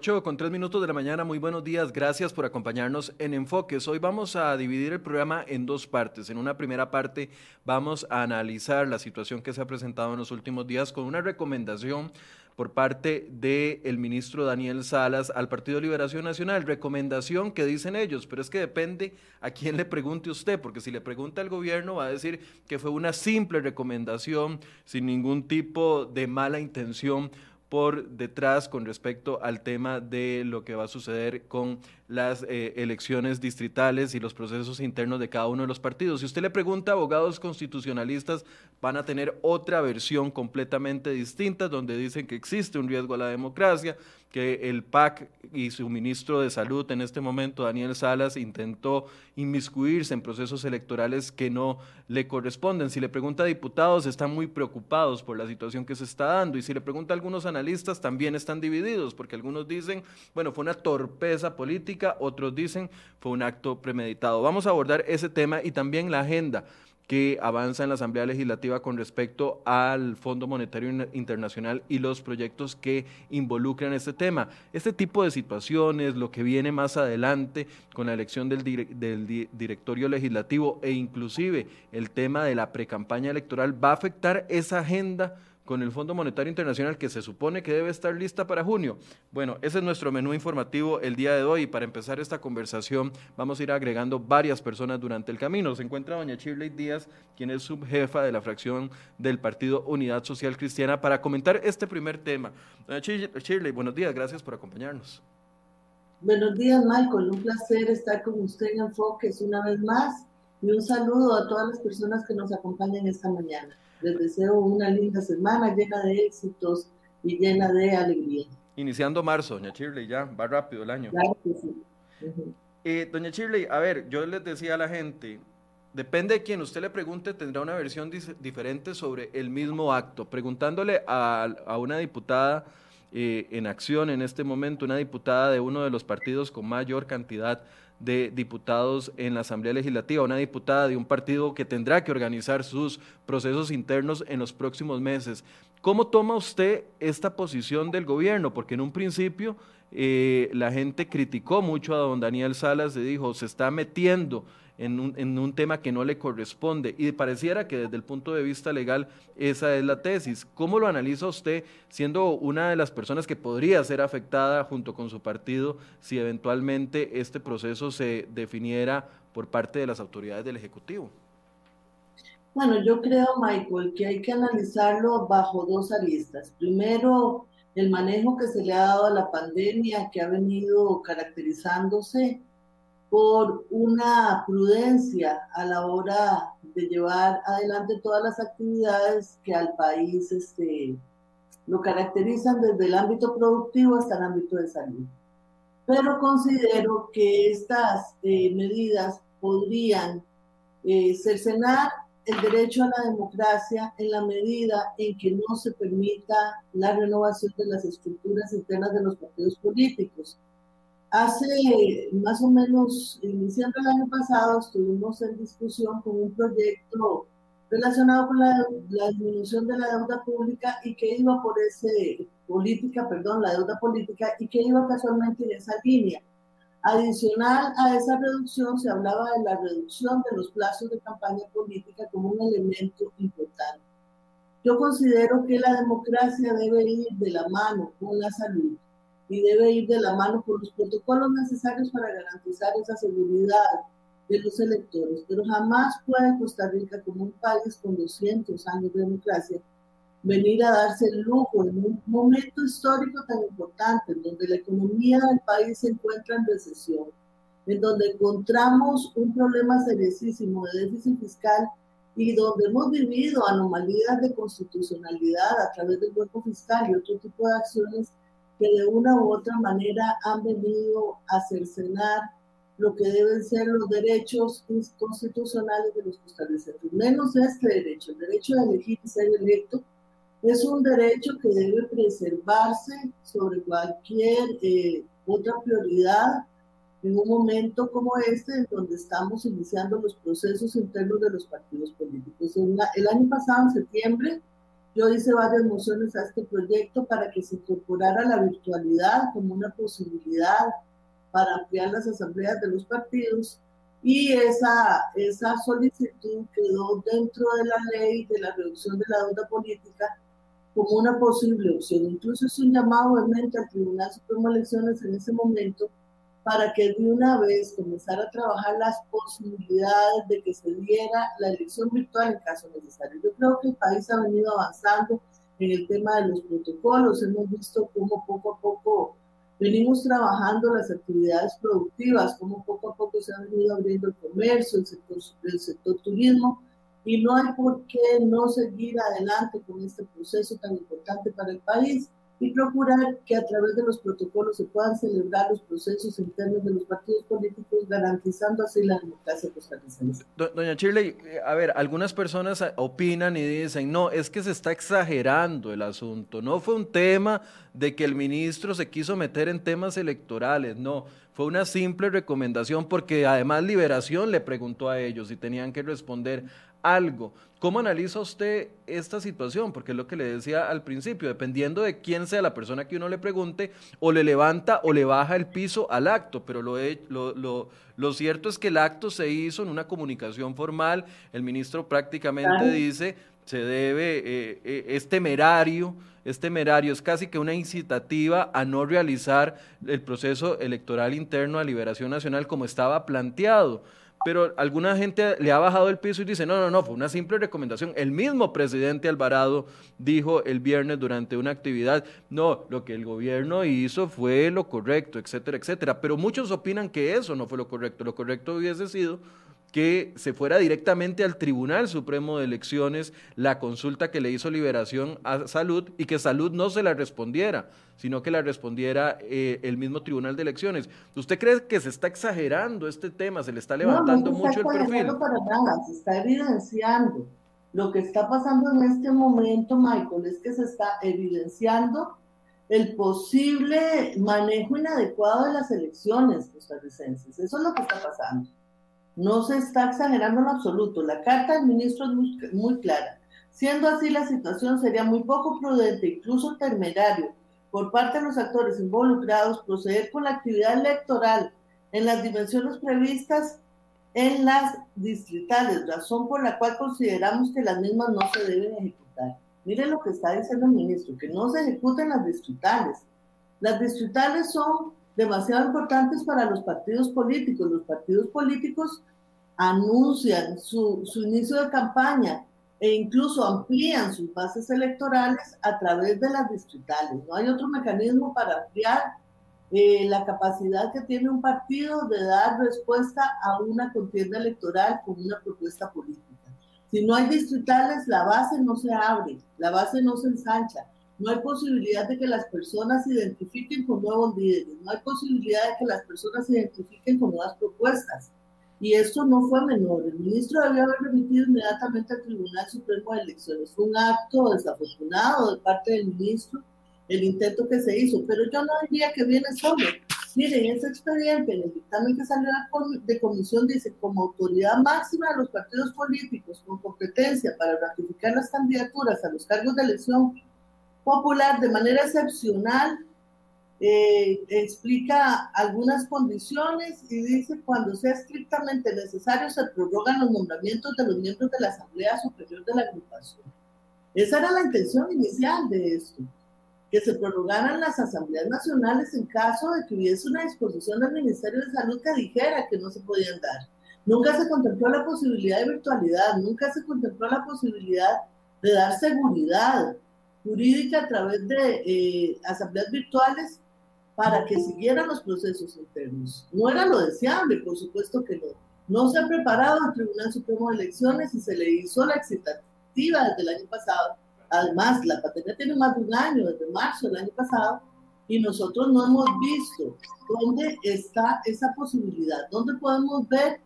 8 con 3 minutos de la mañana, muy buenos días, gracias por acompañarnos en Enfoques. Hoy vamos a dividir el programa en dos partes. En una primera parte vamos a analizar la situación que se ha presentado en los últimos días con una recomendación por parte del ministro Daniel Salas al Partido Liberación Nacional. Recomendación que dicen ellos, pero es que depende a quién le pregunte usted, porque si le pregunta al gobierno va a decir que fue una simple recomendación sin ningún tipo de mala intención por detrás con respecto al tema de lo que va a suceder con las eh, elecciones distritales y los procesos internos de cada uno de los partidos. Si usted le pregunta abogados constitucionalistas, van a tener otra versión completamente distinta, donde dicen que existe un riesgo a la democracia, que el PAC y su ministro de Salud en este momento, Daniel Salas, intentó inmiscuirse en procesos electorales que no le corresponden. Si le pregunta a diputados, están muy preocupados por la situación que se está dando. Y si le pregunta a algunos analistas, también están divididos, porque algunos dicen, bueno, fue una torpeza política, otros dicen, fue un acto premeditado. Vamos a abordar ese tema y también la agenda que avanza en la Asamblea Legislativa con respecto al Fondo Monetario Internacional y los proyectos que involucran este tema. Este tipo de situaciones, lo que viene más adelante con la elección del, del directorio legislativo e inclusive el tema de la precampaña electoral va a afectar esa agenda con el Fondo Monetario Internacional que se supone que debe estar lista para junio. Bueno, ese es nuestro menú informativo el día de hoy para empezar esta conversación vamos a ir agregando varias personas durante el camino. Se encuentra doña Shirley Díaz, quien es subjefa de la fracción del Partido Unidad Social Cristiana, para comentar este primer tema. Doña Shirley, buenos días, gracias por acompañarnos. Buenos días, Michael. Un placer estar con usted en Enfoques una vez más y un saludo a todas las personas que nos acompañan esta mañana. Les deseo una linda semana llena de éxitos y llena de alegría. Iniciando marzo, doña Shirley, ya va rápido el año. Claro que sí. Eh, doña Shirley, a ver, yo les decía a la gente, depende de quien usted le pregunte, tendrá una versión diferente sobre el mismo acto. Preguntándole a, una diputada eh, en acción en este momento, una diputada de uno de los partidos con mayor cantidad de diputados en la Asamblea Legislativa, una diputada de un partido que tendrá que organizar sus procesos internos en los próximos meses. ¿Cómo toma usted esta posición del gobierno? Porque en un principio eh, la gente criticó mucho a don Daniel Salas, y dijo, se está metiendo en un, en un, tema que no le corresponde. Y pareciera que desde el punto de vista legal esa es la tesis. ¿Cómo lo analiza usted siendo una de las personas que podría ser afectada junto con su partido si eventualmente este proceso se definiera por parte de las autoridades del Ejecutivo? Bueno, yo creo, Michael, que hay que analizarlo bajo dos aristas. Primero, el manejo que se le ha dado a la pandemia, que ha venido caracterizándose por una prudencia a la hora de llevar adelante todas las actividades que al país este, lo caracterizan desde el ámbito productivo hasta el ámbito de salud. Pero considero que estas eh, medidas podrían eh, cercenar el derecho a la democracia en la medida en que no se permita la renovación de las estructuras internas de los partidos políticos Hace más o menos, iniciando el año pasado, estuvimos en discusión con un proyecto relacionado con la, disminución de la deuda pública y que iba por ese, política, perdón, la deuda política y que iba casualmente en esa línea. Adicional a esa reducción, se hablaba de la reducción de los plazos de campaña política como un elemento importante. Yo considero que la democracia debe ir de la mano con la salud y debe ir de la mano con los protocolos necesarios para garantizar esa seguridad de los electores. Pero jamás puede Costa Rica, como un país con 200 años de democracia, venir a darse el lujo en un momento histórico tan importante, en donde la economía del país se encuentra en recesión, en donde encontramos un problema seriosísimo de déficit fiscal y donde hemos vivido anomalías de constitucionalidad a través del cuerpo fiscal y otro tipo de acciones que de una u otra manera han venido a cercenar lo que deben ser los derechos constitucionales de los costarricenses, menos este derecho, el derecho de elegir y ser electo, es un derecho que debe preservarse sobre cualquier eh, otra prioridad en un momento como este, en donde estamos iniciando los procesos internos de los partidos políticos. el año pasado, en septiembre, yo hice varias mociones a este proyecto para que se incorporara la virtualidad como una posibilidad para ampliar las asambleas de los partidos y esa, esa solicitud quedó dentro de la ley de la reducción de la deuda política como una posible opción. Incluso es un llamado obviamente al Tribunal Supremo de Elecciones en ese momento para que de una vez comenzara a trabajar las posibilidades de que se diera la elección virtual en caso necesario. Yo creo que el país ha venido avanzando en el tema de los protocolos, hemos visto cómo poco a poco venimos trabajando las actividades productivas, cómo poco a poco se ha venido abriendo el comercio, el sector, el sector turismo, y no hay por qué no seguir adelante con este proceso tan importante para el país y procurar que a través de los protocolos se puedan celebrar los procesos internos de los partidos políticos, garantizando así la democracia costarricense. Doña Shirley, eh, a ver, algunas personas opinan y dicen, no, es que se está exagerando el asunto, no fue un tema de que el ministro se quiso meter en temas electorales, no, fue una simple recomendación porque además Liberación le preguntó a ellos si tenían que responder algo. ¿Cómo analiza usted esta situación? Porque es lo que le decía al principio, dependiendo de quién sea la persona que uno le pregunte, o le levanta o le baja el piso al acto, pero lo, lo, lo, cierto es que el acto se hizo en una comunicación formal, el ministro prácticamente dice, se debe, eh, eh, es temerario, es temerario, es casi que una incitativa a no realizar el proceso electoral interno a liberación nacional como estaba planteado pero alguna gente le ha bajado el piso y dice, no, no, no, fue una simple recomendación. El mismo presidente Alvarado dijo el viernes durante una actividad, no, lo que el gobierno hizo fue lo correcto, etcétera, etcétera. Pero muchos opinan que eso no fue lo correcto. Lo correcto hubiese sido que se fuera directamente al Tribunal Supremo de Elecciones la consulta que le hizo Liberación a Salud y que Salud no se la respondiera, sino que la respondiera eh, el mismo Tribunal de Elecciones. ¿Usted cree que se está exagerando este tema? ¿Se le está levantando mucho el perfil? No, para nada, se está evidenciando. Lo que está pasando en este momento, Michael, es que se está evidenciando el posible manejo inadecuado de las elecciones costarricenses. Eso es lo que está pasando. No se está exagerando en absoluto. La carta del ministro es muy, clara. Siendo así, la situación sería muy poco prudente, incluso temerario, por parte de los actores involucrados proceder con la actividad electoral en las dimensiones previstas en las distritales, razón por la cual consideramos que las mismas no se deben ejecutar. Mire lo que está diciendo el ministro, que no se ejecuten las distritales. Las distritales son demasiado importantes para los partidos políticos. Los partidos políticos anuncian su, inicio de campaña e incluso amplían sus bases electorales a través de las distritales. No hay otro mecanismo para ampliar eh, la capacidad que tiene un partido de dar respuesta a una contienda electoral con una propuesta política. Si no hay distritales, la base no se abre, la base no se ensancha, no hay posibilidad de que las personas se identifiquen con nuevos líderes, no hay posibilidad de que las personas se identifiquen con nuevas propuestas. Y esto no fue menor. El ministro debió haber remitido inmediatamente al Tribunal Supremo de Elecciones. Fue un acto desafortunado de parte del ministro el intento que se hizo, pero yo no diría que viene solo. Miren, ese expediente, en el dictamen que salió de comisión, dice, como autoridad máxima de los partidos políticos con competencia para ratificar las candidaturas a los cargos de elección popular de manera excepcional, eh, explica algunas condiciones y dice cuando sea estrictamente necesario se prorrogan los nombramientos de los miembros de la Asamblea Superior de la agrupación. Esa era la intención inicial de esto, que se prorrogaran las asambleas nacionales en caso de que hubiese una disposición del Ministerio de Salud que dijera que no se podían dar. Nunca se contempló la posibilidad de virtualidad, nunca se contempló la posibilidad de dar seguridad jurídica a través de eh, asambleas virtuales para que siguieran los procesos internos. No era lo deseable, por supuesto que no. No se ha preparado el Tribunal Supremo de Elecciones y se le hizo la excitativa desde el año pasado. Además, la pandemia tiene más de un año, desde marzo del año pasado, y nosotros no hemos visto dónde está esa posibilidad, dónde podemos ver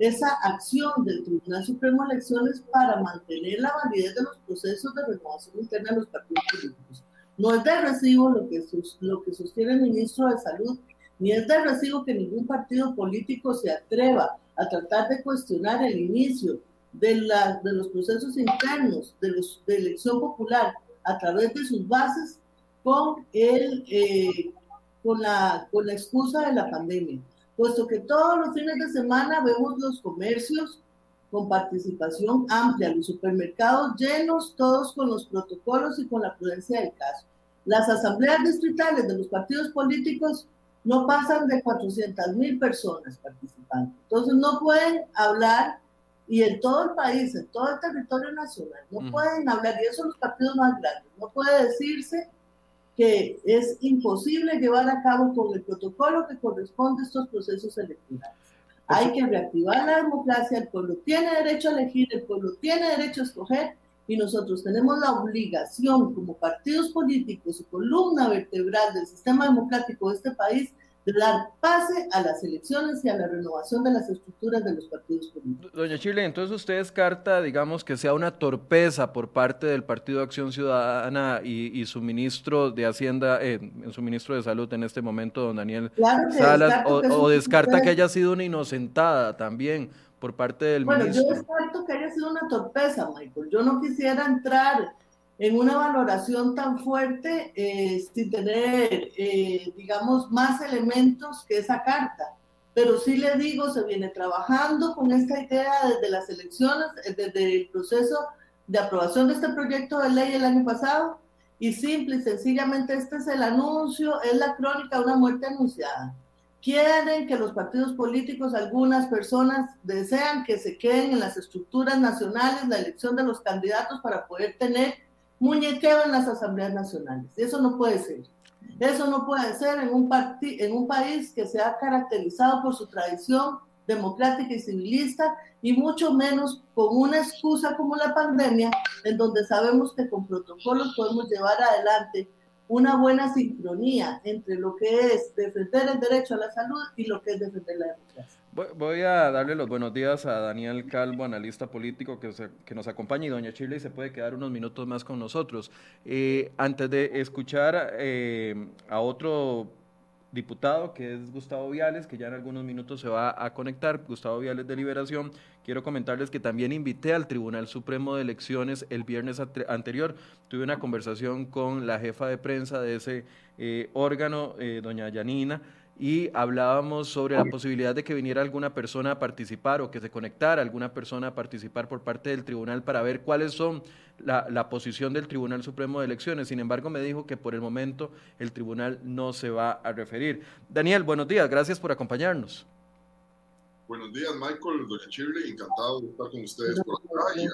esa acción del Tribunal Supremo de Elecciones para mantener la validez de los procesos de renovación interna de los partidos políticos. No es de recibo lo que, lo que sostiene el ministro de Salud, ni es de recibo que ningún partido político se atreva a tratar de cuestionar el inicio de, la, de los procesos internos de, los, de elección popular a través de sus bases con, el, eh, con, la, con la excusa de la pandemia, puesto que todos los fines de semana vemos los comercios con participación amplia, los supermercados llenos, todos con los protocolos y con la prudencia del caso. Las asambleas distritales de los partidos políticos no pasan de 400 mil personas participando. Entonces no pueden hablar, y en todo el país, en todo el territorio nacional, no pueden hablar, y esos son los partidos más grandes, no puede decirse que es imposible llevar a cabo con el protocolo que corresponde a estos procesos electorales. Hay que reactivar la democracia, el pueblo tiene derecho a elegir, el pueblo tiene derecho a escoger y nosotros tenemos la obligación como partidos políticos y columna vertebral del sistema democrático de este país de dar pase a las elecciones y a la renovación de las estructuras de los partidos políticos. Doña Chile, entonces usted descarta, digamos, que sea una torpeza por parte del Partido Acción Ciudadana y, su ministro de Hacienda, eh, su ministro de Salud en este momento, don Daniel Salas, o, descarta que haya sido una inocentada también por parte del ministro. Bueno, yo descarto que haya sido una torpeza, Michael. Yo no quisiera entrar en una valoración tan fuerte eh, sin tener, eh, digamos, más elementos que esa carta. Pero sí le digo, se viene trabajando con esta idea desde las elecciones, eh, desde el proceso de aprobación de este proyecto de ley el año pasado, y simple y sencillamente este es el anuncio, es la crónica de una muerte anunciada. Quieren que los partidos políticos, algunas personas desean que se queden en las estructuras nacionales la elección de los candidatos para poder tener muñequeo en las asambleas nacionales. Eso no puede ser. Eso no puede ser en un, en un país que se ha caracterizado por su tradición democrática y civilista y mucho menos con una excusa como la pandemia, en donde sabemos que con protocolos podemos llevar adelante una buena sincronía entre lo que es defender el derecho a la salud y lo que es defender la democracia. Voy a darle los buenos días a Daniel Calvo, analista político que, que nos acompaña y doña Chile se puede quedar unos minutos más con nosotros. Eh, antes de escuchar eh, a otro diputado que es Gustavo Viales, que ya en algunos minutos se va a conectar, Gustavo Viales de Liberación, quiero comentarles que también invité al Tribunal Supremo de Elecciones el viernes anterior. Tuve una conversación con la jefa de prensa de ese eh, órgano, doña Yanina y hablábamos sobre la posibilidad de que viniera alguna persona a participar o que se conectara alguna persona a participar por parte del tribunal para ver cuáles son la, posición del Tribunal Supremo de Elecciones. Sin embargo, me dijo que por el momento el tribunal no se va a referir. Daniel, buenos días, gracias por acompañarnos. Buenos días, Michael, doña encantado de estar con ustedes por acá y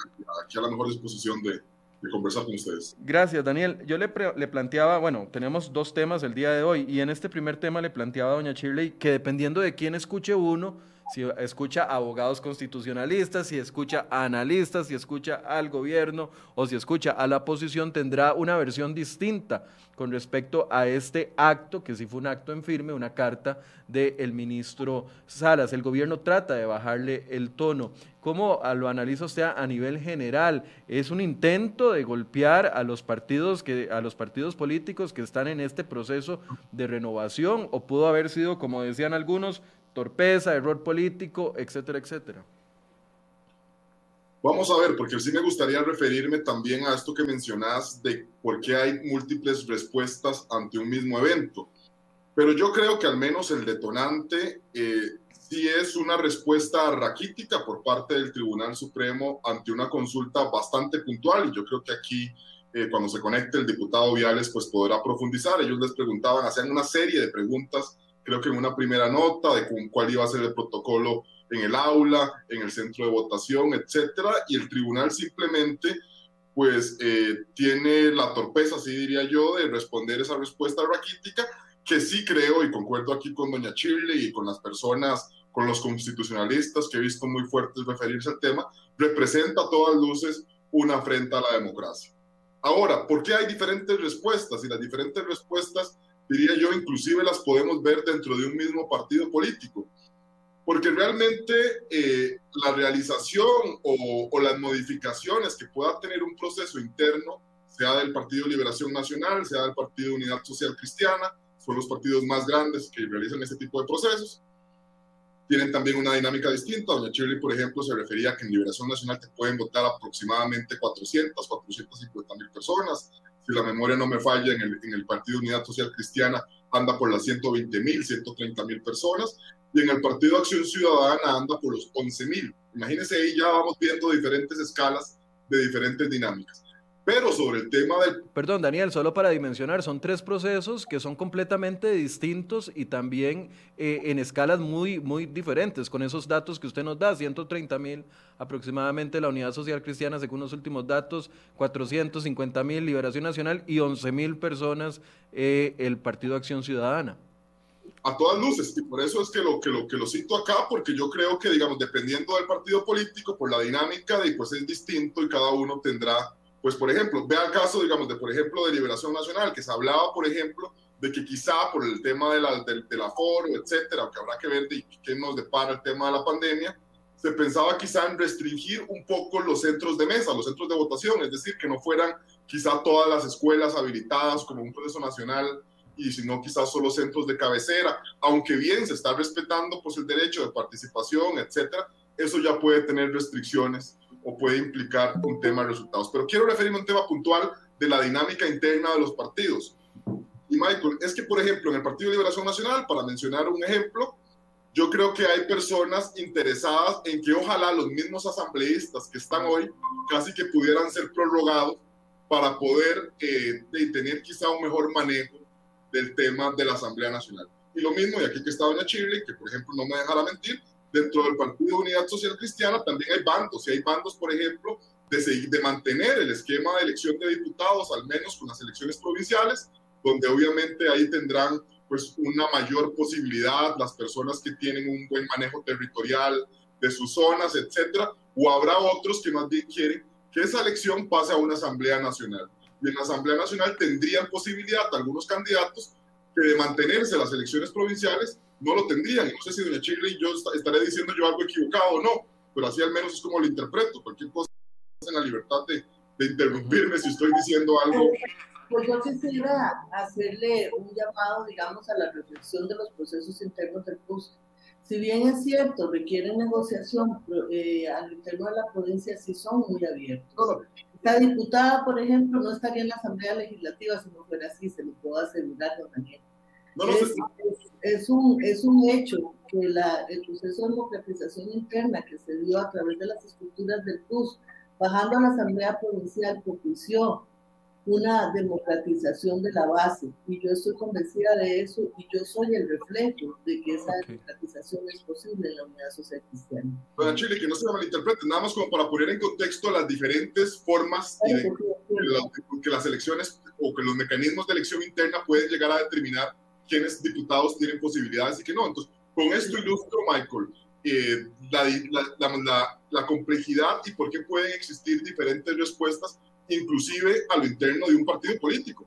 aquí a la mejor disposición de, conversar con ustedes. Gracias, Daniel. Yo le, le, planteaba, bueno, tenemos dos temas el día de hoy y en este primer tema le planteaba a doña Shirley que dependiendo de quién escuche uno, si escucha abogados constitucionalistas, si escucha analistas, si escucha al gobierno o si escucha a la oposición, tendrá una versión distinta con respecto a este acto, que sí fue un acto en firme, una carta del ministro Salas. El gobierno trata de bajarle el tono. ¿Cómo lo analiza usted a nivel general? ¿Es un intento de golpear a los partidos que, a los partidos políticos que están en este proceso de renovación? ¿O pudo haber sido, como decían algunos, torpeza, error político, etcétera, etcétera? Vamos a ver, porque sí me gustaría referirme también a esto que mencionas de por qué hay múltiples respuestas ante un mismo evento. Pero yo creo que al menos el detonante eh, sí es una respuesta raquítica por parte del Tribunal Supremo ante una consulta bastante puntual. Y yo creo que aquí, eh, cuando se conecte el diputado Viales, pues podrá profundizar. Ellos les preguntaban, hacían una serie de preguntas creo que en una primera nota de cuál iba a ser el protocolo en el aula, en el centro de votación, etcétera, y el tribunal simplemente pues eh, tiene la torpeza, así diría yo, de responder esa respuesta raquítica, que sí creo, y concuerdo aquí con doña Shirley y con las personas, con los constitucionalistas que he visto muy fuertes referirse al tema, representa a todas luces una afrenta a la democracia. Ahora, ¿por qué hay diferentes respuestas? Y las diferentes respuestas diría yo, inclusive las podemos ver dentro de un mismo partido político. Porque realmente eh, la realización o, las modificaciones que pueda tener un proceso interno, sea del Partido Liberación Nacional, sea del Partido Unidad Social Cristiana, son los partidos más grandes que realizan este tipo de procesos, tienen también una dinámica distinta. Doña Shirley, por ejemplo, se refería a que en Liberación Nacional te pueden votar aproximadamente 400, 450 mil personas. Si la memoria no me falla, en el, en el Partido Unidad Social Cristiana anda por las 120 mil, 130 mil personas. Y en el Partido Acción Ciudadana anda por los 11 mil. Imagínense ahí ya vamos viendo diferentes escalas de diferentes dinámicas. Pero sobre el tema del... Perdón, Daniel, solo para dimensionar, son tres procesos que son completamente distintos y también eh, en escalas muy, muy diferentes. Con esos datos que usted nos da, 130 mil aproximadamente la Unidad Social Cristiana, según los últimos datos, 450 mil Liberación Nacional y 11 mil personas eh, el Partido Acción Ciudadana a todas luces y por eso es que lo, que lo que lo cito acá porque yo creo que digamos dependiendo del partido político por la dinámica de pues es distinto y cada uno tendrá pues, por ejemplo, vea el caso, digamos, de, por ejemplo, de Liberación Nacional, que se hablaba, por ejemplo, de que quizá por el tema de la, del, del aforo, etcétera, que habrá que ver de qué nos depara el tema de la pandemia, se pensaba quizá en restringir un poco los centros de mesa, los centros de votación, es decir, que no fueran quizá todas las escuelas habilitadas como un proceso nacional y sino quizás solo centros de cabecera, aunque bien se está respetando pues el derecho de participación, etcétera, eso ya puede tener restricciones o puede implicar un tema de resultados. Pero quiero referirme a un tema puntual de la dinámica interna de los partidos. Y Michael, es que, por ejemplo, en el Partido de Liberación Nacional, para mencionar un ejemplo, yo creo que hay personas interesadas en que ojalá los mismos asambleístas que están hoy casi que pudieran ser prorrogados para poder eh, tener quizá un mejor manejo del tema de la Asamblea Nacional. Y lo mismo, y aquí que está doña Chile, que por ejemplo no me dejará mentir, dentro del Partido Unidad Social Cristiana también hay bandos, y hay bandos, por ejemplo, de, seguir, de mantener el esquema de elección de diputados, al menos con las elecciones provinciales, donde obviamente ahí tendrán pues una mayor posibilidad las personas que tienen un buen manejo territorial de sus zonas, etcétera, o habrá otros que más bien quieren que esa elección pase a una asamblea nacional. Y en la asamblea nacional tendrían posibilidad algunos candidatos que de mantenerse las elecciones provinciales no lo tendrían. no sé si doña Chile y yo estaré diciendo yo algo equivocado o no, pero así al menos es como lo interpreto. Cualquier cosa en la libertad de, de interrumpirme si estoy diciendo algo. Pues yo quisiera hacerle un llamado, digamos, a la reflexión de los procesos internos del PUS. Si bien es cierto, requieren negociación, eh, al interno de la provincia sí son muy abiertos. La diputada, por ejemplo, no estaría en la Asamblea Legislativa si no fuera así, se lo puedo asegurar, don Daniel es, un, es un hecho que la, el proceso de democratización interna que se dio a través de las estructuras del PUS, bajando a la Asamblea Provincial, propició una democratización de la base. Y yo estoy convencida de eso y yo soy el reflejo de que esa democratización es posible en la unidad social cristiana. Bueno, Chile, que no se malinterprete, nada más como para poner en contexto las diferentes formas de, que las elecciones o que los mecanismos de elección interna pueden llegar a determinar quiénes diputados tienen posibilidades y que no. Entonces, con esto ilustro, Michael, eh, la, la, complejidad y por qué pueden existir diferentes respuestas, inclusive a lo interno de un partido político.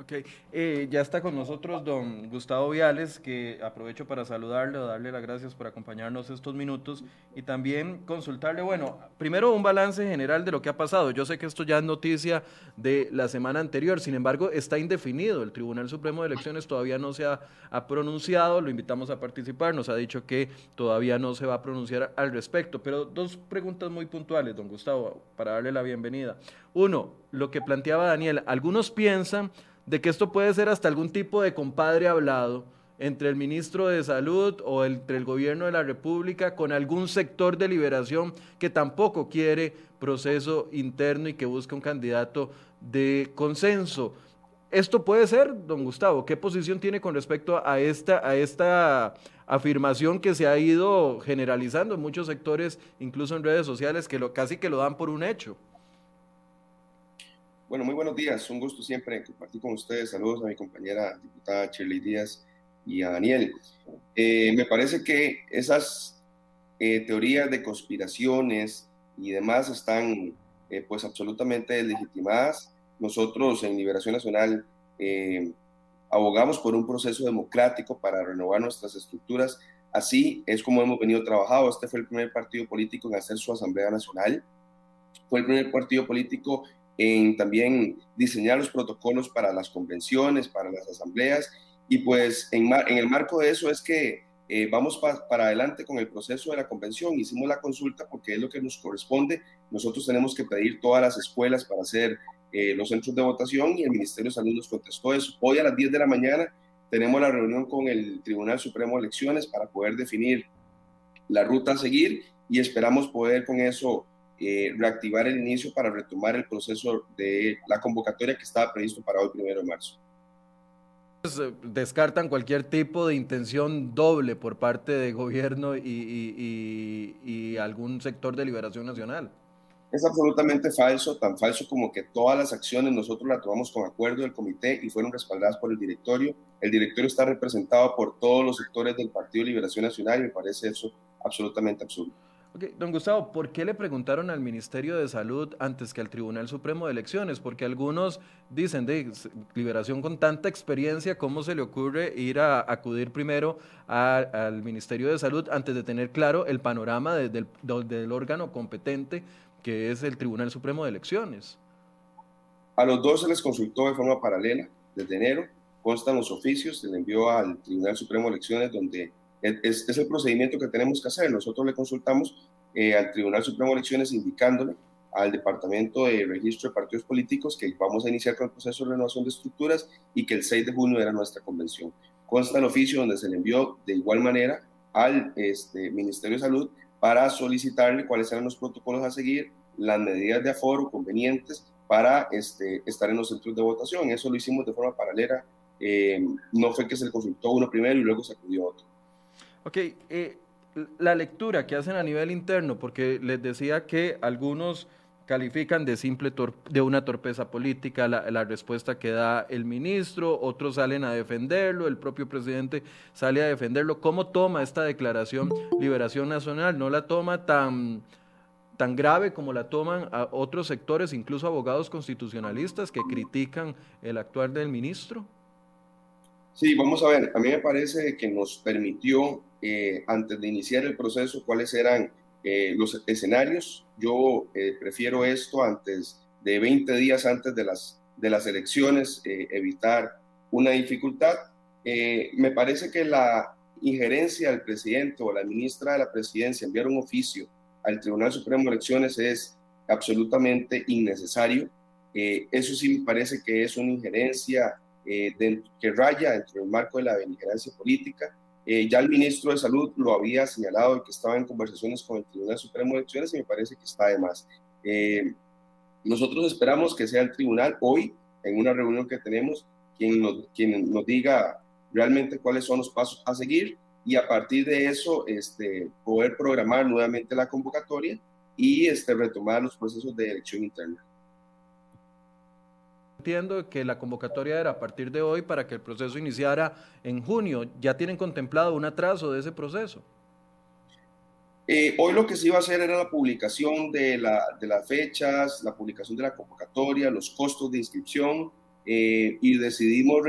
Ok, eh, ya está con nosotros don Gustavo Viales, que aprovecho para saludarle, darle las gracias por acompañarnos estos minutos y también consultarle, bueno, primero un balance general de lo que ha pasado. Yo sé que esto ya es noticia de la semana anterior, sin embargo está indefinido. El Tribunal Supremo de Elecciones todavía no se ha, ha pronunciado, lo invitamos a participar, nos ha dicho que todavía no se va a pronunciar al respecto. Pero dos preguntas muy puntuales, don Gustavo, para darle la bienvenida. Uno, lo que planteaba Daniel, algunos piensan de que esto puede ser hasta algún tipo de compadre hablado entre el ministro de Salud o entre el gobierno de la República con algún sector de liberación que tampoco quiere proceso interno y que busca un candidato de consenso. Esto puede ser, don Gustavo, ¿qué posición tiene con respecto a esta, a esta afirmación que se ha ido generalizando en muchos sectores, incluso en redes sociales, que casi que lo dan por un hecho? Bueno, muy buenos días. Un gusto siempre compartir con ustedes. Saludos a mi compañera diputada Shirley Díaz y a Daniel. Eh, me parece que esas eh, teorías de conspiraciones y demás están eh, pues absolutamente legitimadas. Nosotros en Liberación Nacional abogamos por un proceso democrático para renovar nuestras estructuras. Así es como hemos venido trabajando. Este fue el primer partido político en hacer su Asamblea Nacional. Fue el primer partido político en también diseñar los protocolos para las convenciones, para las asambleas, y pues en, el marco de eso es que eh, vamos para adelante con el proceso de la convención. Hicimos la consulta porque es lo que nos corresponde. Nosotros tenemos que pedir todas las escuelas para hacer eh, los centros de votación y el Ministerio de Salud nos contestó eso. Hoy a las 10 de la mañana tenemos la reunión con el Tribunal Supremo de Elecciones para poder definir la ruta a seguir y esperamos poder con eso eh, reactivar el inicio para retomar el proceso de la convocatoria que estaba previsto para hoy, primero de marzo. Eh, descartan cualquier tipo de intención doble por parte del gobierno y, y, algún sector de liberación nacional. Es absolutamente falso, tan falso como que todas las acciones nosotros las tomamos con acuerdo del comité y fueron respaldadas por el directorio. El directorio está representado por todos los sectores del Partido de Liberación Nacional y me parece eso absolutamente absurdo. Don Gustavo, ¿por qué le preguntaron al Ministerio de Salud antes que al Tribunal Supremo de Elecciones? Porque algunos dicen de liberación con tanta experiencia, ¿cómo se le ocurre ir a acudir primero al Ministerio de Salud antes de tener claro el panorama del, del órgano competente que es el Tribunal Supremo de Elecciones? A los dos se les consultó de forma paralela desde enero, constan los oficios, se le envió al Tribunal Supremo de Elecciones donde es, es, el procedimiento que tenemos que hacer. Nosotros le consultamos eh, al Tribunal Supremo de Elecciones indicándole al Departamento de Registro de Partidos Políticos que vamos a iniciar con el proceso de renovación de estructuras y que el 6 de junio era nuestra convención. Consta el oficio donde se le envió de igual manera al este, Ministerio de Salud para solicitarle cuáles eran los protocolos a seguir, las medidas de aforo convenientes para este, estar en los centros de votación. Eso lo hicimos de forma paralela. Eh, no fue que se le consultó uno primero y luego se acudió otro. Ok, eh, la lectura que hacen a nivel interno, porque les decía que algunos califican de simple de una torpeza política la, respuesta que da el ministro, otros salen a defenderlo, el propio presidente sale a defenderlo. ¿Cómo toma esta declaración Liberación Nacional? ¿No la toma tan, tan grave como la toman otros sectores, incluso abogados constitucionalistas que critican el actuar del ministro? Sí, vamos a ver, a mí me parece que nos permitió eh, antes de iniciar el proceso cuáles eran eh, los escenarios. Yo eh, prefiero esto antes de 20 días antes de las, de las elecciones, evitar una dificultad. me parece que la injerencia del presidente o la ministra de la presidencia enviar un oficio al Tribunal Supremo de Elecciones es absolutamente innecesario. eso sí me parece que es una injerencia que raya dentro del marco de la beligerancia política eh, ya el ministro de Salud lo había señalado que estaba en conversaciones con el Tribunal Supremo de Elecciones y me parece que está de más. Eh, nosotros esperamos que sea el tribunal hoy, en una reunión que tenemos, quien nos, quien nos diga realmente cuáles son los pasos a seguir y a partir de eso este, poder programar nuevamente la convocatoria y este, retomar los procesos de elección interna. Entiendo que la convocatoria era a partir de hoy para que el proceso iniciara en junio. ¿Ya tienen contemplado un atraso de ese proceso? Eh, hoy lo que se iba a hacer era la publicación de, la, de las fechas, la publicación de la convocatoria, los costos de inscripción eh, y decidimos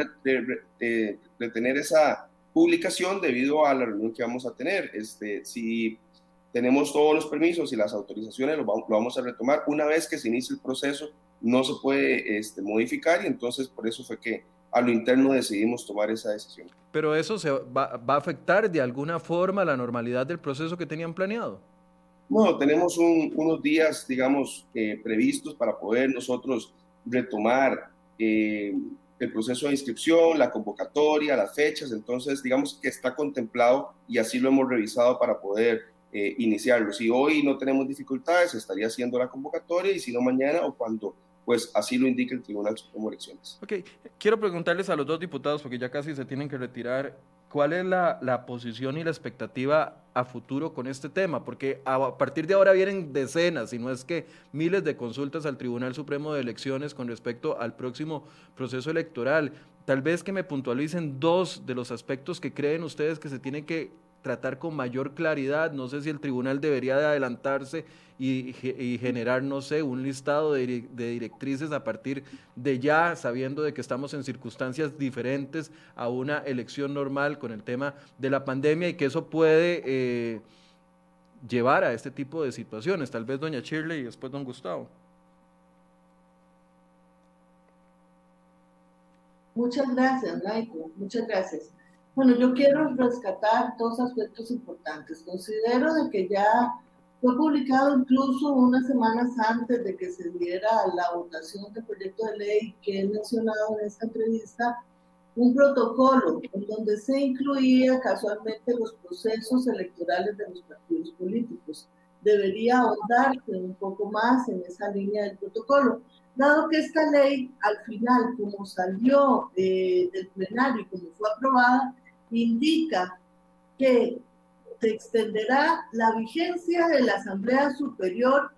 retener esa publicación debido a la reunión que vamos a tener. Este, si tenemos todos los permisos y las autorizaciones, lo vamos, lo vamos a retomar una vez que se inicie el proceso no se puede este, modificar y entonces por eso fue que a lo interno decidimos tomar esa decisión. Pero eso se va, va a afectar de alguna forma la normalidad del proceso que tenían planeado. Bueno, tenemos unos días, digamos, eh, previstos para poder nosotros retomar eh, el proceso de inscripción, la convocatoria, las fechas, entonces digamos que está contemplado y así lo hemos revisado para poder eh, iniciarlo. Si hoy no tenemos dificultades, estaría haciendo la convocatoria y si no mañana o cuando pues así lo indica el Tribunal Supremo de Elecciones. Ok, quiero preguntarles a los dos diputados, porque ya casi se tienen que retirar, ¿cuál es la, la posición y la expectativa a futuro con este tema? Porque a, partir de ahora vienen decenas, si no es que miles de consultas al Tribunal Supremo de Elecciones con respecto al próximo proceso electoral. Tal vez que me puntualicen dos de los aspectos que creen ustedes que se tienen que tratar con mayor claridad. No sé si el tribunal debería de adelantarse y, generar, no sé, un listado de, directrices a partir de ya, sabiendo de que estamos en circunstancias diferentes a una elección normal con el tema de la pandemia y que eso puede eh, llevar a este tipo de situaciones. Tal vez doña Shirley y después don Gustavo. Muchas gracias, Laico. Muchas gracias. Bueno, yo quiero rescatar dos aspectos importantes. Considero de que ya fue publicado incluso unas semanas antes de que se diera la votación del proyecto de ley que he mencionado en esta entrevista, un protocolo en donde se incluía casualmente los procesos electorales de los partidos políticos. Debería ahondarse un poco más en esa línea del protocolo, dado que esta ley al final, como salió eh, del plenario y como fue aprobada, indica que se extenderá la vigencia de la Asamblea Superior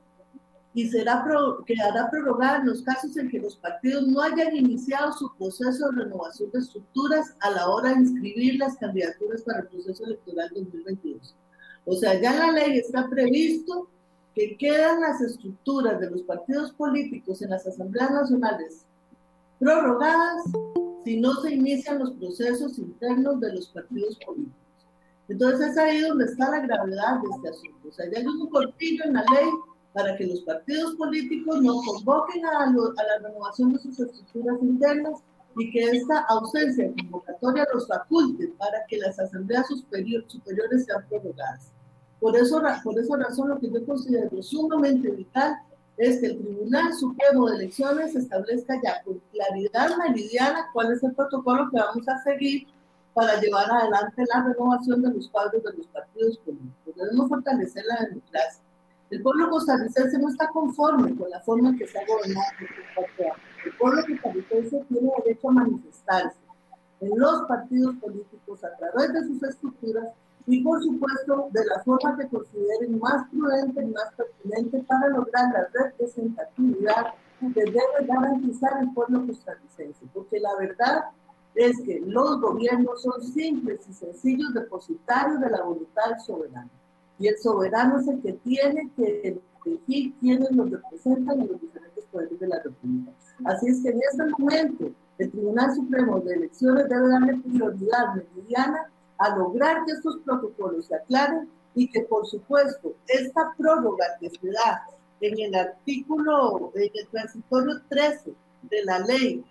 y será quedará prorrogada en los casos en que los partidos no hayan iniciado su proceso de renovación de estructuras a la hora de inscribir las candidaturas para el proceso electoral 2022. O sea, ya la ley está previsto que quedan las estructuras de los partidos políticos en las asambleas nacionales prorrogadas si no se inician los procesos internos de los partidos políticos. Entonces es ahí donde está la gravedad de este asunto. O sea, ya hay un cortillo en la ley para que los partidos políticos no convoquen a, la renovación de sus estructuras internas y que esta ausencia de convocatoria los faculte para que las asambleas superiores sean prorrogadas. Por, eso, por esa razón, lo que yo considero sumamente vital es que el Tribunal Supremo de Elecciones establezca ya con claridad meridiana cuál es el protocolo que vamos a seguir para llevar adelante la renovación de los cuadros de los partidos políticos. Debemos fortalecer la democracia el pueblo costarricense no está conforme con la forma en que se ha gobernado El pueblo costarricense tiene derecho a manifestarse en los partidos políticos a través de sus estructuras y, por supuesto, de la forma que consideren más prudente y más pertinente para lograr la representatividad que debe garantizar el pueblo costarricense. Porque la verdad es que los gobiernos son simples y sencillos depositarios de la voluntad soberana y el soberano es el que tiene que elegir quiénes los representan en los diferentes poderes de la República. Así es que en este momento el Tribunal Supremo de Elecciones debe darle prioridad meridiana a lograr que estos protocolos se aclaren y que por supuesto esta prórroga que se da en el artículo, en el transitorio 13 de la ley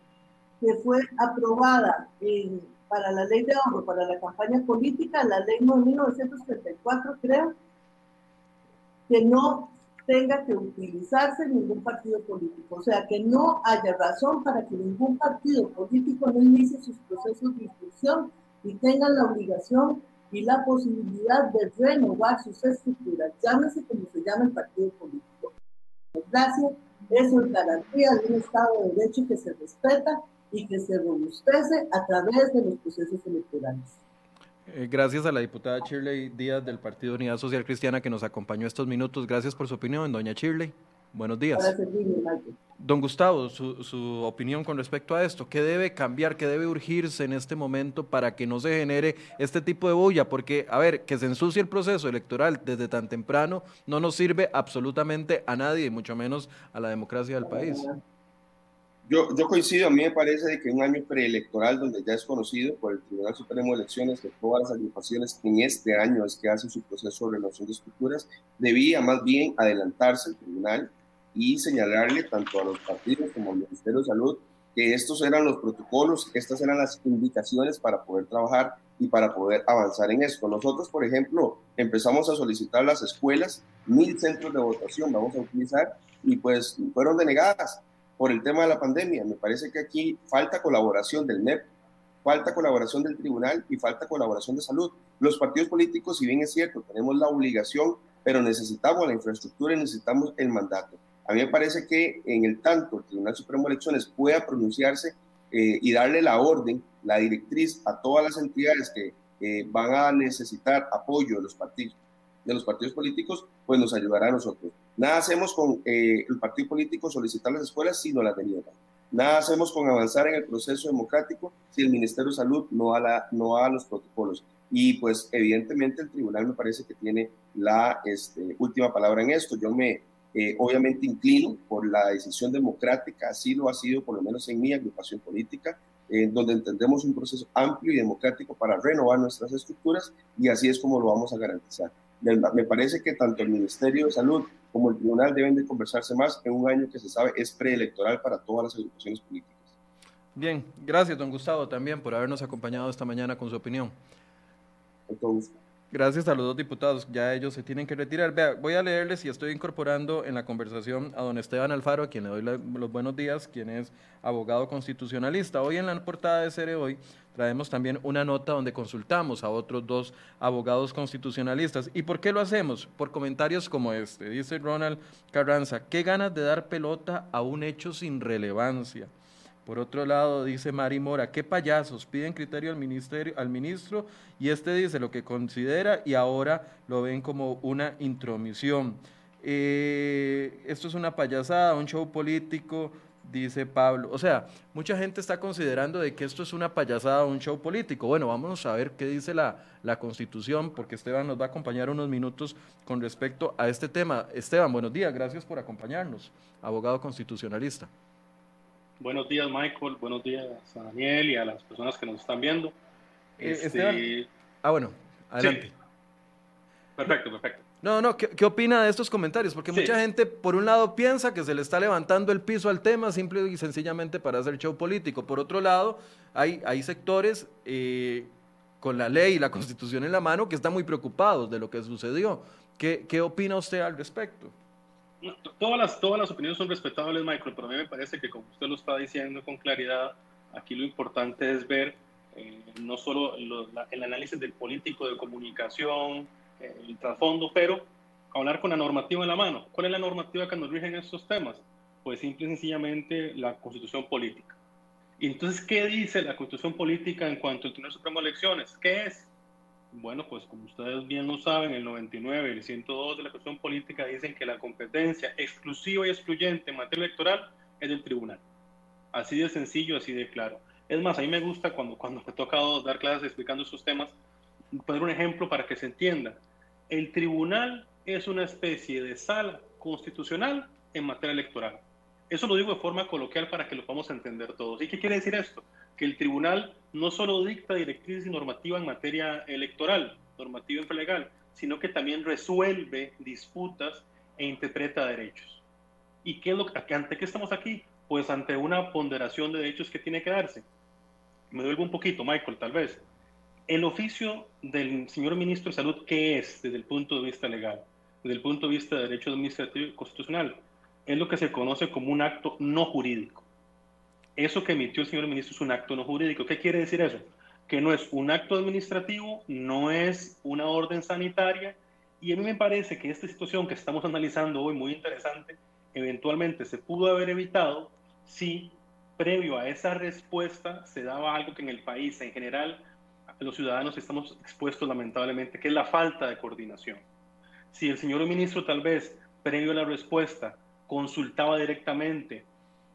que fue aprobada en para la ley de ahorro, para la campaña política, la ley 1934, creo, que no tenga que utilizarse ningún partido político. O sea, que no haya razón para que ningún partido político no inicie sus procesos de instrucción y tengan la obligación y la posibilidad de renovar sus estructuras, llámese como se llama el partido político. Eso es garantía de un Estado de Derecho que se respeta y que se robustece a través de los procesos electorales. Eh, gracias a la diputada Shirley Díaz del Partido Unidad Social Cristiana que nos acompañó estos minutos. Gracias por su opinión, doña Shirley. Buenos días. Don Gustavo, su, su, opinión con respecto a esto. ¿Qué debe cambiar, qué debe urgirse en este momento para que no se genere este tipo de bulla? Porque, a ver, que se ensucie el proceso electoral desde tan temprano no nos sirve absolutamente a nadie, mucho menos a la democracia del país. Yo, yo coincido, a mí me parece de que un año preelectoral donde ya es conocido por el Tribunal Supremo de Elecciones que todas las agrupaciones en este año es que hacen su proceso de renovación de estructuras, debía más bien adelantarse el tribunal y señalarle tanto a los partidos como al Ministerio de Salud que estos eran los protocolos, que estas eran las indicaciones para poder trabajar y para poder avanzar en esto. Nosotros, por ejemplo, empezamos a solicitar las escuelas, mil centros de votación vamos a utilizar y pues fueron denegadas por el tema de la pandemia. Me parece que aquí falta colaboración del NEP, falta colaboración del tribunal y falta colaboración de salud. Los partidos políticos, si bien es cierto, tenemos la obligación, pero necesitamos la infraestructura y necesitamos el mandato. A mí me parece que en el tanto el Tribunal Supremo de Elecciones pueda pronunciarse eh, y darle la orden, la directriz a todas las entidades que eh, van a necesitar apoyo de los partidos, de los partidos políticos, pues nos ayudará a nosotros. Nada hacemos con eh, el partido político solicitar las escuelas si no las deniegan. Nada hacemos con avanzar en el proceso democrático si el Ministerio de Salud no da, los protocolos. Y pues evidentemente el tribunal me parece que tiene la este, última palabra en esto. Yo me eh, obviamente inclino por la decisión democrática, así lo ha sido por lo menos en mi agrupación política, en donde entendemos un proceso amplio y democrático para renovar nuestras estructuras y así es como lo vamos a garantizar. Me parece que tanto el Ministerio de Salud como el tribunal deben de conversarse más en un año que se sabe es preelectoral para todas las agrupaciones políticas. Bien, gracias, don Gustavo, también por habernos acompañado esta mañana con su opinión. Gracias a los dos diputados, ya ellos se tienen que retirar. Vea, voy a leerles y estoy incorporando en la conversación a don Esteban Alfaro, a quien le doy los buenos días, quien es abogado constitucionalista. Hoy en la portada de Cere Hoy traemos también una nota donde consultamos a otros dos abogados constitucionalistas. ¿Y por qué lo hacemos? Por comentarios como este. Dice Ronald Carranza, qué ganas de dar pelota a un hecho sin relevancia. Por otro lado, dice Mari Mora, qué payasos, piden criterio al, ministerio, al ministro y este dice lo que considera y ahora lo ven como una intromisión. Eh, esto es una payasada, un show político, dice Pablo. O sea, mucha gente está considerando de que esto es una payasada, un show político. Bueno, vamos a ver qué dice la, la Constitución, porque Esteban nos va a acompañar unos minutos con respecto a este tema. Esteban, buenos días, gracias por acompañarnos, abogado constitucionalista. Buenos días, Michael. Buenos días a Daniel y a las personas que nos están viendo. Eh, este... Ah, bueno, adelante. Perfecto, perfecto. No, no, ¿qué, opina de estos comentarios? Porque mucha gente, por un lado, piensa que se le está levantando el piso al tema simple y sencillamente para hacer show político. Por otro lado, hay, hay sectores eh, con la ley y la constitución en la mano que están muy preocupados de lo que sucedió. ¿Qué, qué opina usted al respecto? Todas las, todas las opiniones son respetables, Michael, pero a mí me parece que como usted lo está diciendo con claridad, aquí lo importante es ver eh, no solo el análisis del político de comunicación, eh, el trasfondo, pero hablar con la normativa en la mano. ¿Cuál es la normativa que nos rige en estos temas? Pues simple y sencillamente la constitución política. Y entonces, ¿qué dice la constitución política en cuanto al Tribunal Supremo de Elecciones? ¿Qué es? Bueno, pues como ustedes bien lo saben, el 99 y el 102 de la Constitución Política dicen que la competencia exclusiva y excluyente en materia electoral es del tribunal. Así de sencillo, así de claro. Es más, a mí me gusta cuando, cuando me toca dar clases explicando esos temas, poner un ejemplo para que se entienda. El tribunal es una especie de sala constitucional en materia electoral. Eso lo digo de forma coloquial para que lo podamos entender todos. ¿Y qué quiere decir esto? Que el tribunal no solo dicta directrices y normativa en materia electoral, normativa legal, sino que también resuelve disputas e interpreta derechos. ¿Y qué es lo ante qué estamos aquí? Pues ante una ponderación de derechos que tiene que darse. Me duelgo un poquito, Michael, tal vez. El oficio del señor ministro de Salud, ¿qué es desde el punto de vista legal? Desde el punto de vista de derecho administrativo y constitucional. Es lo que se conoce como un acto no jurídico eso que emitió el señor ministro es un acto no jurídico. ¿Qué quiere decir eso? Que no es un acto administrativo, no es una orden sanitaria. Y a mí me parece que esta situación que estamos analizando hoy, muy interesante, eventualmente se pudo haber evitado si previo a esa respuesta se daba algo que en el país en general los ciudadanos estamos expuestos lamentablemente, que es la falta de coordinación. Si el señor ministro tal vez previo a la respuesta consultaba directamente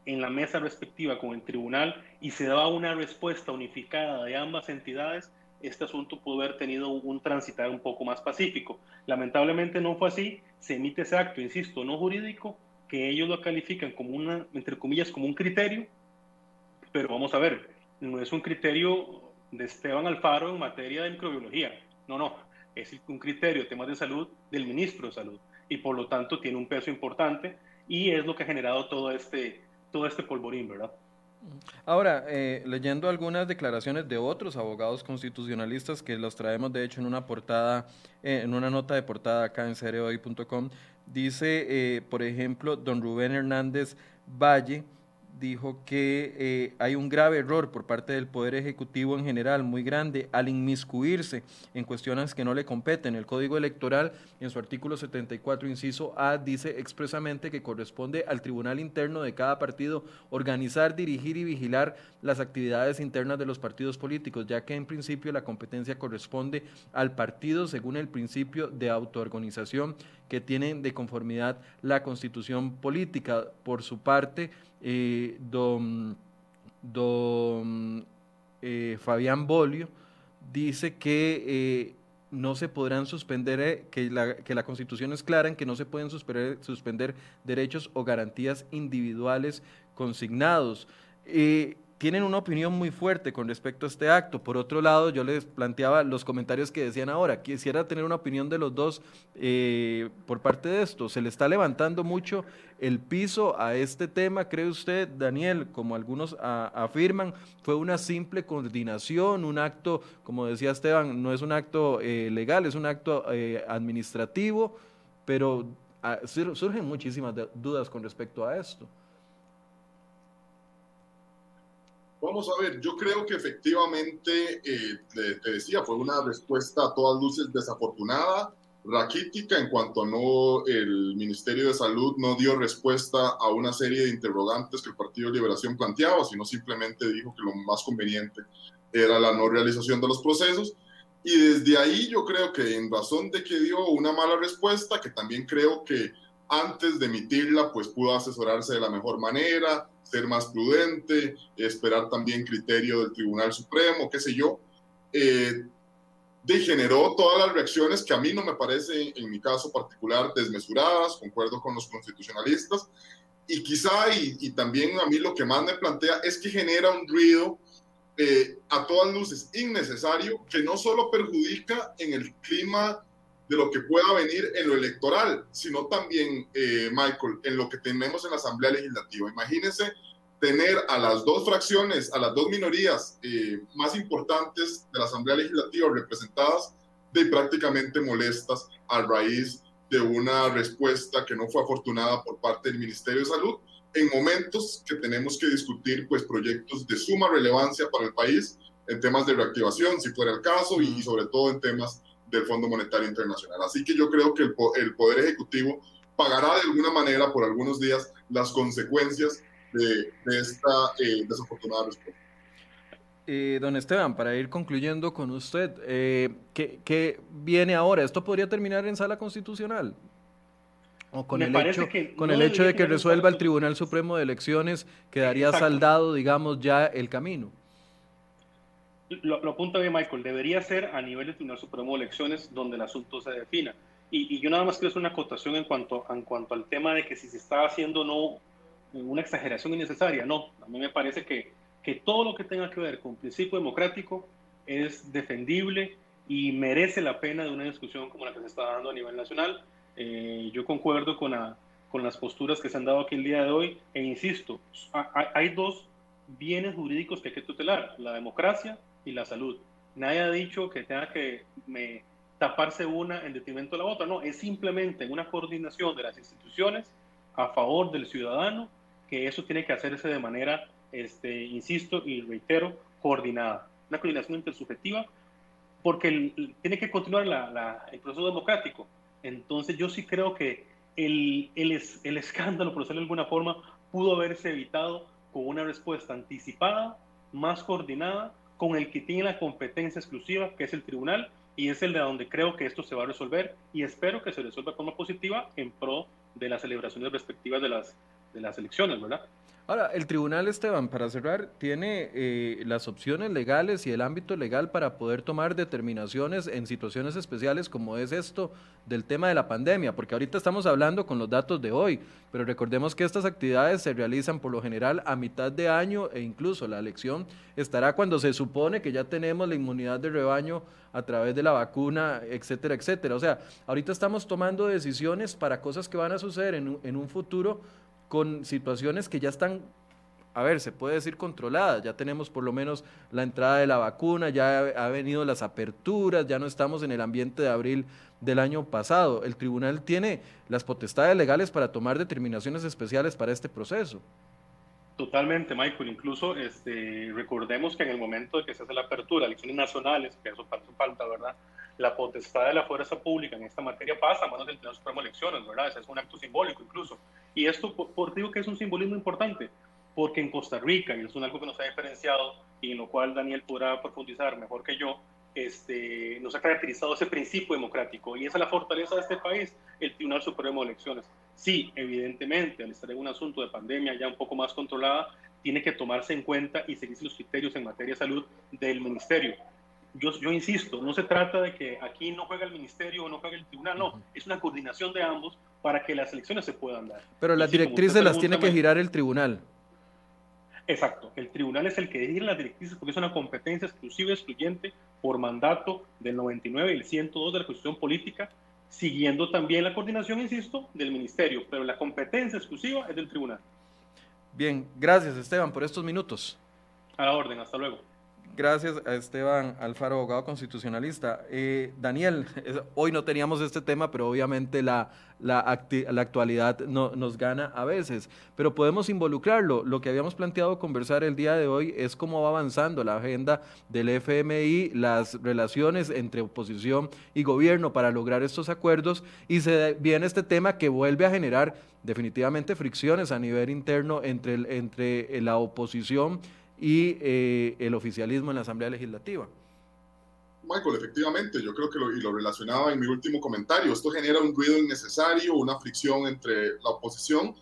en la mesa respectiva con el tribunal y se daba una respuesta unificada de ambas entidades, este asunto pudo haber tenido un transitar un poco más pacífico. Lamentablemente no fue así, se emite ese acto, insisto, no jurídico, que ellos lo califican como una, entre comillas, como un criterio, pero vamos a ver, no es un criterio de Esteban Alfaro en materia de microbiología, no, no, es un criterio de temas de salud del ministro de salud y por lo tanto tiene un peso importante y es lo que ha generado todo este, todo este polvorín, ¿verdad? Ahora, eh, leyendo algunas declaraciones de otros abogados constitucionalistas que los traemos de hecho en una portada, eh, en una nota de portada acá en cereoy.com, dice, eh, por ejemplo, don Rubén Hernández Valle, dijo que eh, hay un grave error por parte del Poder Ejecutivo en general, muy grande, al inmiscuirse en cuestiones que no le competen. El Código Electoral, en su artículo 74, inciso A, dice expresamente que corresponde al Tribunal Interno de cada partido organizar, dirigir y vigilar las actividades internas de los partidos políticos, ya que en principio la competencia corresponde al partido según el principio de autoorganización que tiene de conformidad la constitución política. Por su parte, eh, don, eh, Fabián Bolio dice que eh, no se podrán suspender, que la, Constitución es clara en que no se pueden suspender derechos o garantías individuales consignados. Tienen una opinión muy fuerte con respecto a este acto. Por otro lado, yo les planteaba los comentarios que decían ahora. Quisiera tener una opinión de los dos eh, por parte de esto. ¿Se le está levantando mucho el piso a este tema, cree usted, Daniel, como algunos afirman? ¿Fue una simple coordinación, un acto, como decía Esteban, no es un acto eh, legal, es un acto eh, administrativo, pero ah, surgen muchísimas dudas con respecto a esto. Vamos a ver, yo creo que efectivamente, eh, te, decía, fue una respuesta a todas luces desafortunada, raquítica, en cuanto no, el Ministerio de Salud no dio respuesta a una serie de interrogantes que el Partido de Liberación planteaba, sino simplemente dijo que lo más conveniente era la no realización de los procesos. Y desde ahí yo creo que en razón de que dio una mala respuesta, que también creo que antes de emitirla, pues pudo asesorarse de la mejor manera, ser más prudente, esperar también criterio del Tribunal Supremo, qué sé yo, eh, todas las reacciones que a mí no me parece, en mi caso particular, desmesuradas, concuerdo con los constitucionalistas, y quizá, y, también a mí lo que más me plantea es que genera un ruido eh, a todas luces innecesario que no solo perjudica en el clima de lo que pueda venir en lo electoral, sino también, eh, Michael, en lo que tenemos en la Asamblea Legislativa. Imagínense tener a las dos fracciones, a las dos minorías eh, más importantes de la Asamblea Legislativa representadas de prácticamente molestas a raíz de una respuesta que no fue afortunada por parte del Ministerio de Salud en momentos que tenemos que discutir pues proyectos de suma relevancia para el país en temas de reactivación, si fuera el caso, y sobre todo en temas del Fondo Monetario Internacional. Así que yo creo que el, el Poder Ejecutivo pagará de alguna manera por algunos días las consecuencias de, de esta eh, desafortunada respuesta. Eh, don Esteban, para ir concluyendo con usted, eh, ¿qué, ¿qué, viene ahora? ¿Esto podría terminar en sala constitucional? ¿O con el hecho, con el hecho de que resuelva el Tribunal Supremo de Elecciones, quedaría saldado, digamos, ya el camino? Lo, lo, apunta bien Michael, debería ser a nivel del Tribunal Supremo de Elecciones donde el asunto se defina. Y, y, yo nada más quiero hacer una acotación en cuanto, en cuanto al tema de que si se está haciendo no una exageración innecesaria. No, a mí me parece que, que todo lo que tenga que ver con principio democrático es defendible y merece la pena de una discusión como la que se está dando a nivel nacional. Eh, yo concuerdo con, con las posturas que se han dado aquí el día de hoy e insisto, hay dos bienes jurídicos que hay que tutelar, la democracia y la salud. Nadie ha dicho que tenga que taparse una en detrimento de la otra, no, es simplemente una coordinación de las instituciones a favor del ciudadano, que eso tiene que hacerse de manera, este, insisto y reitero, coordinada, una coordinación intersubjetiva, porque tiene que continuar el proceso democrático. Entonces yo sí creo que el, el, el escándalo, por decirlo de alguna forma, pudo haberse evitado con una respuesta anticipada, más coordinada, con el que tiene la competencia exclusiva, que es el tribunal, y es el de donde creo que esto se va a resolver y espero que se resuelva de forma positiva en pro de las celebraciones respectivas de las, de las elecciones, ¿verdad? Ahora, el tribunal, Esteban, para cerrar, tiene eh, las opciones legales y el ámbito legal para poder tomar determinaciones en situaciones especiales como es esto del tema de la pandemia, porque ahorita estamos hablando con los datos de hoy, pero recordemos que estas actividades se realizan por lo general a mitad de año e incluso la elección estará cuando se supone que ya tenemos la inmunidad de rebaño a través de la vacuna, etcétera, etcétera. O sea, ahorita estamos tomando decisiones para cosas que van a suceder en en un futuro con situaciones que ya están, a ver, se puede decir controladas, ya tenemos por lo menos la entrada de la vacuna, ya ha venido las aperturas, ya no estamos en el ambiente de abril del año pasado. El tribunal tiene las potestades legales para tomar determinaciones especiales para este proceso. Totalmente, Michael. Incluso este, recordemos que en el momento de que se hace la apertura, elecciones nacionales, que eso falta, ¿verdad? La potestad de la fuerza pública en esta materia pasa a manos del Tribunal Supremo de Elecciones, ¿verdad? Ese es un acto simbólico incluso. Y esto, por, digo que es un simbolismo importante, porque en Costa Rica, y es un algo que nos ha diferenciado y en lo cual Daniel podrá profundizar mejor que yo, este, nos ha caracterizado ese principio democrático y esa es la fortaleza de este país, el Tribunal Supremo de Elecciones. Sí, evidentemente, al estar en un asunto de pandemia ya un poco más controlada, tiene que tomarse en cuenta y seguirse los criterios en materia de salud del ministerio. Yo, yo insisto, no se trata de que aquí no juega el ministerio o no juega el tribunal, no, es una coordinación de ambos para que las elecciones se puedan dar. Pero las directrices las tiene que girar el tribunal. Exacto, el tribunal es el que dirige las directrices porque es una competencia exclusiva y excluyente por mandato del 99 y el 102 de la Constitución Política, siguiendo también la coordinación, insisto, del Ministerio, pero la competencia exclusiva es del tribunal. Bien, gracias Esteban por estos minutos. A la orden, hasta luego. Gracias a Esteban Alfaro, abogado constitucionalista. Eh, Daniel, hoy no teníamos este tema, pero obviamente la, la, actualidad no, nos gana a veces, pero podemos involucrarlo. Lo que habíamos planteado conversar el día de hoy es cómo va avanzando la agenda del FMI, las relaciones entre oposición y gobierno para lograr estos acuerdos y se viene este tema que vuelve a generar definitivamente fricciones a nivel interno entre, entre la oposición y eh, el oficialismo en la Asamblea Legislativa. Michael, efectivamente, yo creo que lo, y lo relacionaba en mi último comentario, esto genera un ruido innecesario, una fricción entre la oposición,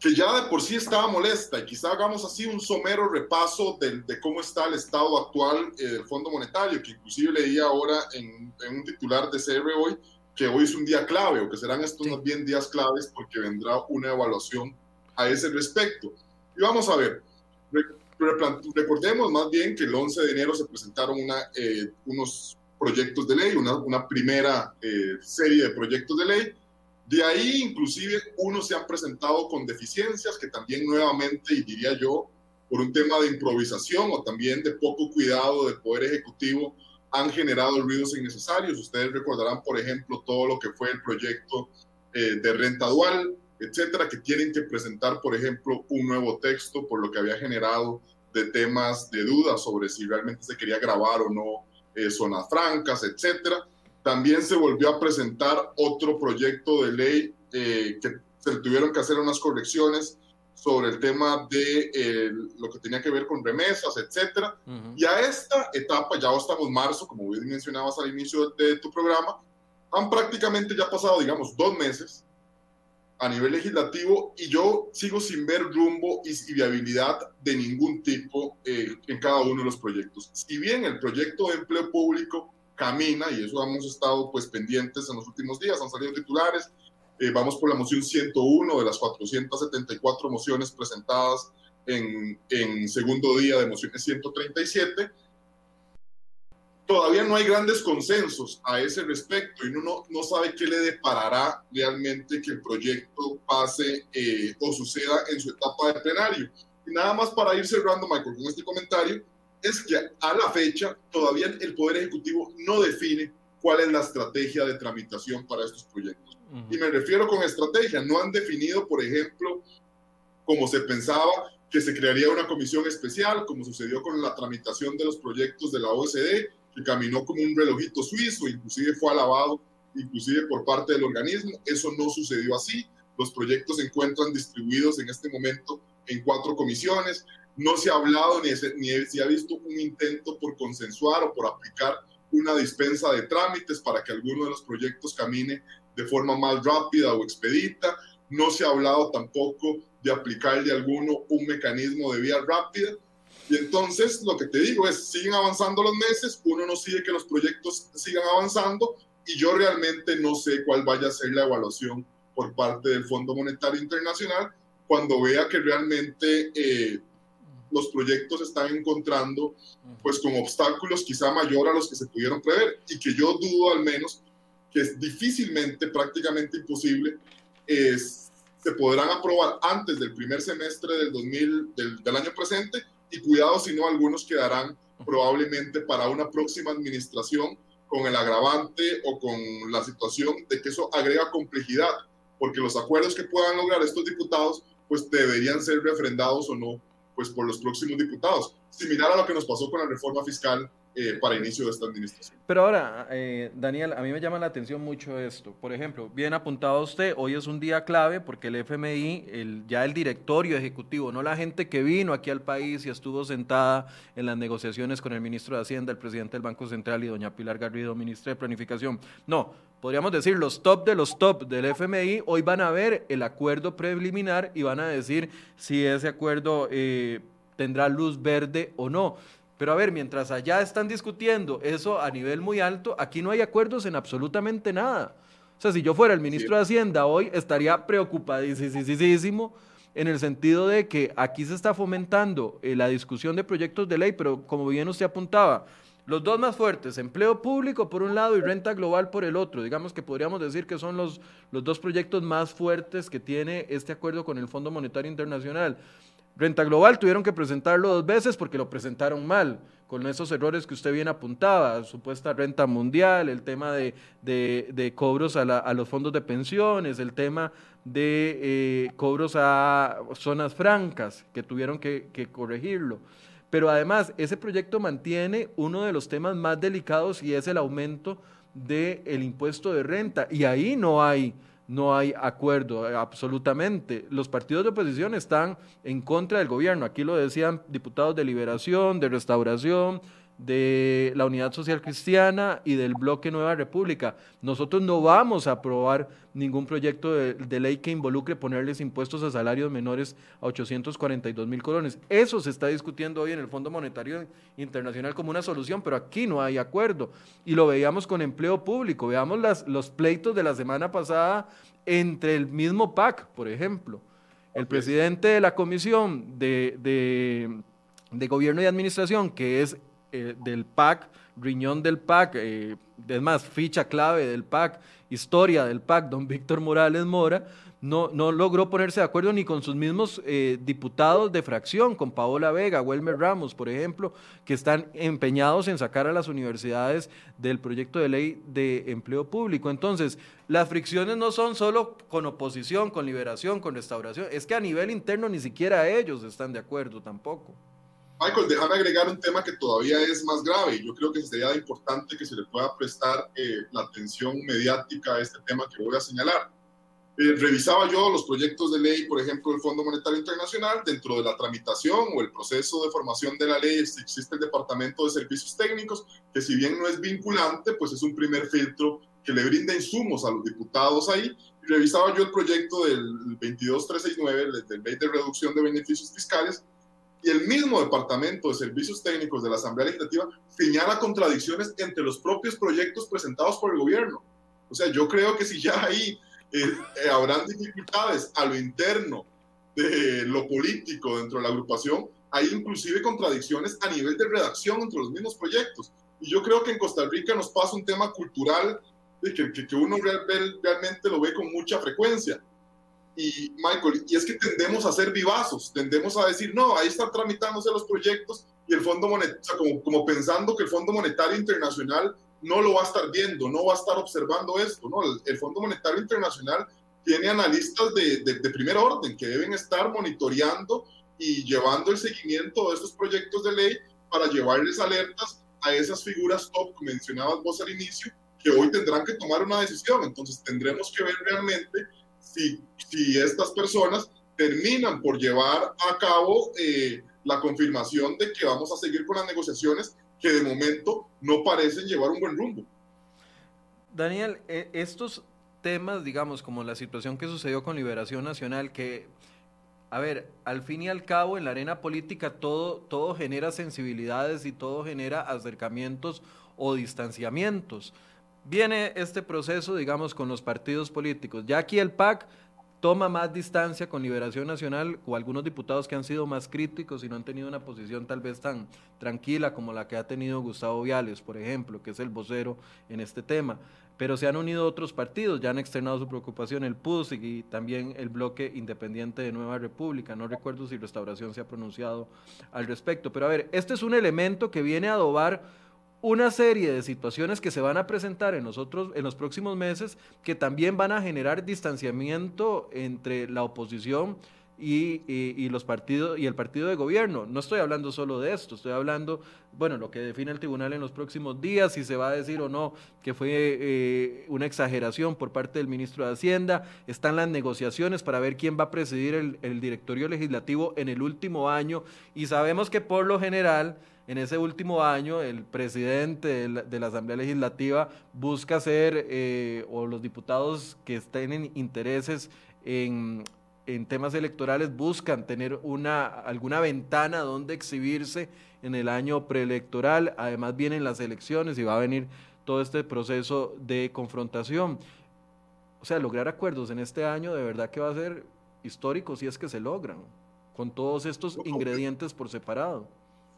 que ya de por sí estaba molesta, y quizá hagamos así un somero repaso de, de cómo está el estado actual eh, del Fondo Monetario, que inclusive leía ahora en, en, un titular de CR hoy, que hoy es un día clave, o que serán estos más bien días claves, porque vendrá una evaluación a ese respecto. Y vamos a ver, Recordemos más bien que el 11 de enero se presentaron una, eh, unos proyectos de ley, una, una primera eh, serie de proyectos de ley. De ahí, inclusive, unos se han presentado con deficiencias que también nuevamente, y diría yo, por un tema de improvisación o también de poco cuidado del Poder Ejecutivo, han generado ruidos innecesarios. Ustedes recordarán, por ejemplo, todo lo que fue el proyecto eh, de renta dual, etcétera, que tienen que presentar, por ejemplo, un nuevo texto por lo que había generado de temas de duda sobre si realmente se quería grabar o no eh, zonas francas, etcétera. También se volvió a presentar otro proyecto de ley eh, que se tuvieron que hacer unas correcciones sobre el tema de eh, lo que tenía que ver con remesas, etcétera. Y a esta etapa, ya estamos en marzo, como bien mencionabas al inicio de, de tu programa, han prácticamente ya pasado, digamos, dos meses a nivel legislativo y yo sigo sin ver rumbo y, viabilidad de ningún tipo eh, en cada uno de los proyectos. Si bien el proyecto de empleo público camina, y eso hemos estado pues pendientes en los últimos días, han salido titulares, eh, vamos por la moción 101 de las 474 mociones presentadas en, en segundo día de mociones 137, todavía no hay grandes consensos a ese respecto y uno no, sabe qué le deparará realmente que el proyecto pase eh, o suceda en su etapa de plenario. Y nada más para ir cerrando, Michael, con este comentario, es que a la fecha todavía el Poder Ejecutivo no define cuál es la estrategia de tramitación para estos proyectos. Y me refiero con estrategia, no han definido, por ejemplo, como se pensaba, que se crearía una comisión especial, como sucedió con la tramitación de los proyectos de la OSD, que caminó como un relojito suizo, inclusive fue alabado, inclusive por parte del organismo. Eso no sucedió así. Los proyectos se encuentran distribuidos en este momento en cuatro comisiones. No se ha hablado ni, ni se ha visto un intento por consensuar o por aplicar una dispensa de trámites para que alguno de los proyectos camine de forma más rápida o expedita. No se ha hablado tampoco de aplicarle a alguno un mecanismo de vía rápida y entonces lo que te digo es, siguen avanzando los meses, uno no sigue que los proyectos sigan avanzando y yo realmente no sé cuál vaya a ser la evaluación por parte del Fondo Monetario Internacional cuando vea que realmente eh, los proyectos están encontrando pues con obstáculos quizá mayor a los que se pudieron prever y que yo dudo al menos que es difícilmente, prácticamente imposible, es, se podrán aprobar antes del primer semestre del, 2000, del, del año presente y cuidado si no algunos quedarán probablemente para una próxima administración con el agravante o con la situación de que eso agrega complejidad, porque los acuerdos que puedan lograr estos diputados pues deberían ser refrendados o no pues por los próximos diputados, similar a lo que nos pasó con la reforma fiscal eh, para inicio de esta administración. Pero ahora, eh, Daniel, a mí me llama la atención mucho esto. Por ejemplo, bien apuntado usted, hoy es un día clave porque el FMI, ya el directorio ejecutivo, no la gente que vino aquí al país y estuvo sentada en las negociaciones con el ministro de Hacienda, el presidente del Banco Central y doña Pilar Garrido, ministra de Planificación. No, podríamos decir los top de los top del FMI, hoy van a ver el acuerdo preliminar y van a decir si ese acuerdo eh, tendrá luz verde o no. Pero a ver, mientras allá están discutiendo eso a nivel muy alto, aquí no hay acuerdos en absolutamente nada. O sea, si yo fuera el ministro de Hacienda hoy, estaría preocupadísimo en el sentido de que aquí se está fomentando eh, la discusión de proyectos de ley, pero como bien usted apuntaba, los dos más fuertes, empleo público por un lado y renta global por el otro. Digamos que podríamos decir que son los, los dos proyectos más fuertes que tiene este acuerdo con el Fondo Monetario Internacional. Renta global tuvieron que presentarlo dos veces porque lo presentaron mal con esos errores que usted bien apuntaba, supuesta renta mundial, el tema de, de, cobros a, a, los fondos de pensiones, el tema de eh, cobros a zonas francas, que tuvieron que, que corregirlo. Pero además, ese proyecto mantiene uno de los temas más delicados y es el aumento del impuesto de renta. Y ahí no hay no hay acuerdo eh, absolutamente. Los partidos de oposición están en contra del gobierno. Aquí lo decían diputados de Liberación, de Restauración, de la Unidad Social Cristiana y del Bloque Nueva República. Nosotros no vamos a aprobar ningún proyecto de, ley que involucre ponerles impuestos a salarios menores a 842 mil colones. Eso se está discutiendo hoy en el Fondo Monetario Internacional como una solución, pero aquí no hay acuerdo. Y lo veíamos con empleo público. Veamos las, los pleitos de la semana pasada entre el mismo PAC, por ejemplo. El presidente de la Comisión de, de Gobierno y Administración, que es eh, del PAC, riñón del PAC, eh, es más, ficha clave del PAC, historia del PAC, don Víctor Morales Mora, no, no logró ponerse de acuerdo ni con sus mismos eh, diputados de fracción, con Paola Vega, Welmer Ramos, por ejemplo, que están empeñados en sacar a las universidades del proyecto de ley de empleo público. Entonces, las fricciones no son solo con oposición, con liberación, con restauración, es que a nivel interno ni siquiera ellos están de acuerdo tampoco. Michael, déjame agregar un tema que todavía es más grave yo creo que sería importante que se le pueda prestar eh, la atención mediática a este tema que voy a señalar. Eh, revisaba yo los proyectos de ley, por ejemplo, del Fondo Monetario Internacional, dentro de la tramitación o el proceso de formación de la ley existe el Departamento de Servicios Técnicos, que si bien no es vinculante, pues es un primer filtro que le brinda insumos a los diputados ahí. Revisaba yo el proyecto del 22369, del Ley de Reducción de Beneficios Fiscales, y el mismo Departamento de Servicios Técnicos de la Asamblea Legislativa señala contradicciones entre los propios proyectos presentados por el gobierno. O sea, yo creo que si ya ahí eh, eh, habrán dificultades a lo interno de lo político dentro de la agrupación, hay inclusive contradicciones a nivel de redacción entre los mismos proyectos. Y yo creo que en Costa Rica nos pasa un tema cultural que, que, que uno realmente lo ve con mucha frecuencia y Michael, y es que tendemos a ser vivazos, tendemos a decir, no, ahí están tramitándose los proyectos y el Fondo Monetario, como, como pensando que el Fondo Monetario Internacional no lo va a estar viendo, no va a estar observando esto, ¿no? El, Fondo Monetario Internacional tiene analistas de, de, de, primer orden que deben estar monitoreando y llevando el seguimiento de estos proyectos de ley para llevarles alertas a esas figuras top que mencionabas vos al inicio, que hoy tendrán que tomar una decisión. Entonces tendremos que ver realmente si, si estas personas terminan por llevar a cabo eh, la confirmación de que vamos a seguir con las negociaciones que de momento no parecen llevar un buen rumbo. Daniel, e, estos temas, digamos, como la situación que sucedió con Liberación Nacional, que, a ver, al fin y al cabo en la arena política todo, todo genera sensibilidades y todo genera acercamientos o distanciamientos viene este proceso, digamos, con los partidos políticos. Ya aquí el PAC toma más distancia con Liberación Nacional o algunos diputados que han sido más críticos y no han tenido una posición tal vez tan tranquila como la que ha tenido Gustavo Viales, por ejemplo, que es el vocero en este tema. Pero se han unido otros partidos, ya han externado su preocupación el PUS y también el bloque independiente de Nueva República. No recuerdo si Restauración se ha pronunciado al respecto. Pero a ver, este es un elemento que viene a adobar una serie de situaciones que se van a presentar en, nosotros, en los próximos meses que también van a generar distanciamiento entre la oposición y, los partidos y el partido de gobierno. No estoy hablando solo de esto, estoy hablando, bueno, lo que define el tribunal en los próximos días, si se va a decir o no que fue eh, una exageración por parte del ministro de Hacienda. Están las negociaciones para ver quién va a presidir el, el directorio legislativo en el último año y sabemos que por lo general en ese último año el presidente de la, Asamblea Legislativa busca hacer, eh, o los diputados que tienen intereses en, temas electorales buscan tener una, alguna ventana donde exhibirse en el año preelectoral. Además vienen las elecciones y va a venir todo este proceso de confrontación. O sea, lograr acuerdos en este año de verdad que va a ser histórico si es que se logran, con todos estos ingredientes por separado.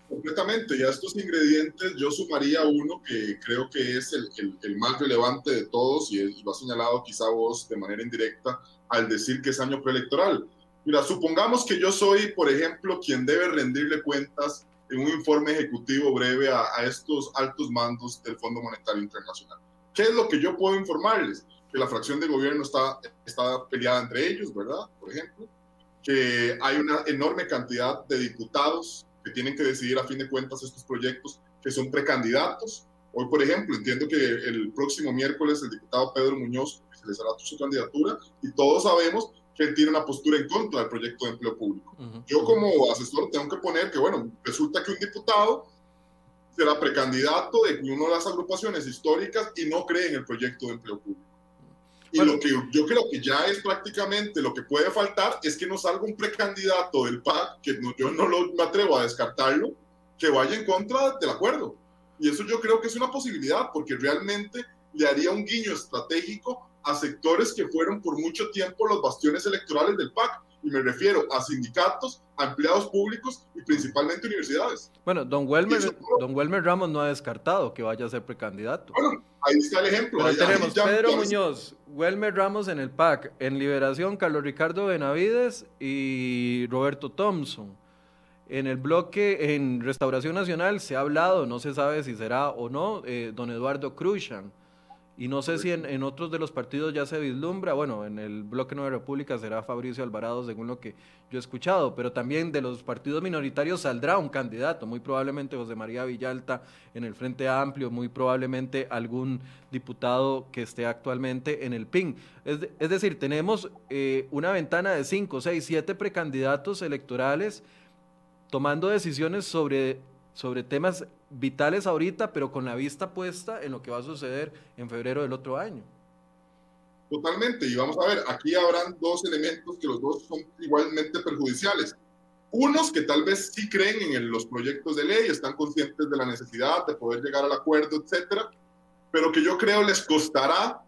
Completamente, y a estos ingredientes yo sumaría uno que creo que es el, el, más relevante de todos y, lo ha señalado quizá vos de manera indirecta al decir que es año preelectoral. Mira, supongamos que yo soy, por ejemplo, quien debe rendirle cuentas en un informe ejecutivo breve a, a estos altos mandos del Fondo Monetario Internacional. ¿Qué es lo que yo puedo informarles? Que la fracción de gobierno está, está peleada entre ellos, ¿verdad? Por ejemplo, que hay una enorme cantidad de diputados que tienen que decidir a fin de cuentas estos proyectos que son precandidatos. Hoy, por ejemplo, entiendo que el próximo miércoles el diputado Pedro Muñoz hará su candidatura y todos sabemos que él tiene una postura en contra del proyecto de empleo público. Yo como asesor tengo que poner que, bueno, resulta que un diputado será precandidato de una de las agrupaciones históricas y no cree en el proyecto de empleo público. Y lo que yo creo que ya es prácticamente lo que puede faltar es que nos salga un precandidato del PAC, que yo no lo, me atrevo a descartarlo, que vaya en contra del acuerdo. Y eso yo creo que es una posibilidad, porque realmente le haría un guiño estratégico a sectores que fueron por mucho tiempo los bastiones electorales del PAC. Y me refiero a sindicatos, a empleados públicos y principalmente universidades. Bueno, don Welmer, don Welmer Ramos no ha descartado que vaya a ser precandidato. Bueno, ahí está el ejemplo. ahí, tenemos Pedro Muñoz, Welmer Ramos en el PAC, en Liberación, Carlos Ricardo Benavides y Roberto Thompson. En el bloque en Restauración Nacional se ha hablado, no se sabe si será o no, eh, don Eduardo Cruzan. Y no sé si en, otros de los partidos ya se vislumbra, bueno, en el bloque Nueva República será Fabricio Alvarado, según lo que yo he escuchado, pero también de los partidos minoritarios saldrá un candidato, muy probablemente José María Villalta en el Frente Amplio, muy probablemente algún diputado que esté actualmente en el PIN. Es, es decir, tenemos eh, una ventana de cinco, seis, siete precandidatos electorales tomando decisiones sobre sobre temas vitales ahorita, pero con la vista puesta en lo que va a suceder en febrero del otro año. Totalmente, y vamos a ver, aquí habrán dos elementos que los dos son igualmente perjudiciales. Unos que tal vez sí creen en los proyectos de ley, están conscientes de la necesidad de poder llegar al acuerdo, etcétera, pero que yo creo les costará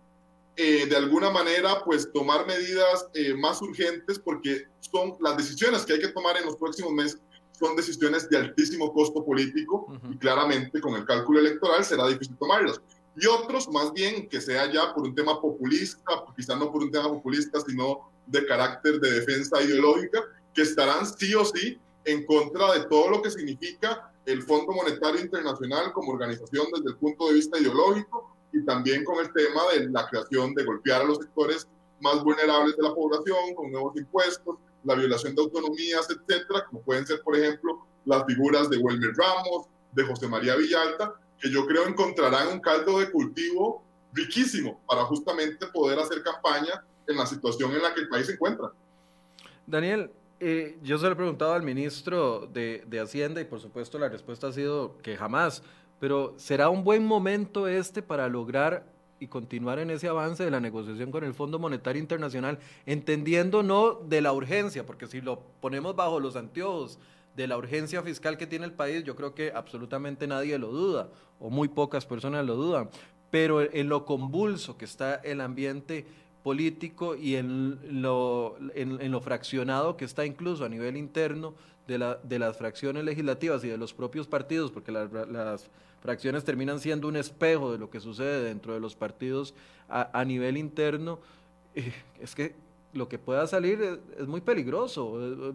eh, de alguna manera pues tomar medidas eh, más urgentes porque son las decisiones que hay que tomar en los próximos meses son decisiones de altísimo costo político y claramente con el cálculo electoral será difícil tomarlas. Y otros, más bien, que sea ya por un tema populista, quizá no por un tema populista, sino de carácter de defensa ideológica, que estarán sí o sí en contra de todo lo que significa el Fondo Monetario Internacional como organización desde el punto de vista ideológico y también con el tema de la creación de golpear a los sectores más vulnerables de la población con nuevos impuestos, la violación de autonomías, etcétera, como pueden ser, por ejemplo, las figuras de Wilmer Ramos, de José María Villalta, que yo creo encontrarán un caldo de cultivo riquísimo para justamente poder hacer campaña en la situación en la que el país se encuentra. Daniel, eh, yo se lo he preguntado al ministro de, de Hacienda y por supuesto la respuesta ha sido que jamás, pero ¿será un buen momento este para lograr y continuar en ese avance de la negociación con el Fondo Monetario Internacional, entendiendo no de la urgencia, porque si lo ponemos bajo los anteojos de la urgencia fiscal que tiene el país, yo creo que absolutamente nadie lo duda, o muy pocas personas lo dudan, pero en lo convulso que está el ambiente político y en lo, en, lo fraccionado que está incluso a nivel interno de, la, de las fracciones legislativas y de los propios partidos, porque las, las fracciones terminan siendo un espejo de lo que sucede dentro de los partidos a, nivel interno, eh, es que lo que pueda salir es, muy peligroso, eh,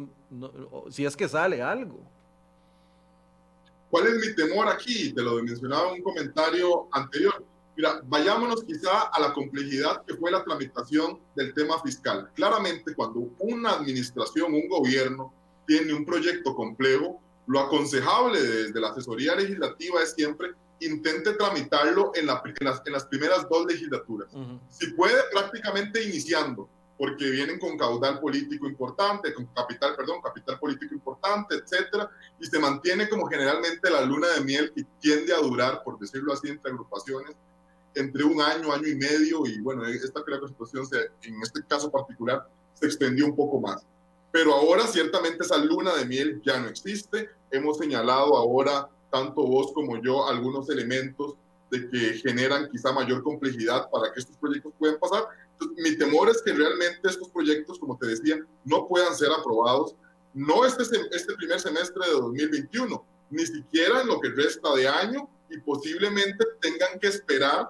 si es que sale algo. ¿Cuál es mi temor aquí? Te lo mencionaba en un comentario anterior. Mira, vayámonos quizá a la complejidad que fue la tramitación del tema fiscal. Claramente, cuando una administración, un gobierno, tiene un proyecto complejo, lo aconsejable desde la asesoría legislativa es siempre intente tramitarlo en, las, primeras dos legislaturas. Si puede, prácticamente iniciando, porque vienen con caudal político importante, con capital, perdón, capital político importante, etcétera, y se mantiene como generalmente la luna de miel que tiende a durar, por decirlo así, entre agrupaciones, entre un año, año y medio, y bueno, esta que situación se, en este caso particular se extendió un poco más. Pero ahora ciertamente esa luna de miel ya no existe. Hemos señalado ahora, tanto vos como yo, algunos elementos de que generan quizá mayor complejidad para que estos proyectos puedan pasar. Entonces mi temor es que realmente estos proyectos, como te decía, no puedan ser aprobados, no este, este primer semestre de 2021, ni siquiera en lo que resta de año y posiblemente tengan que esperar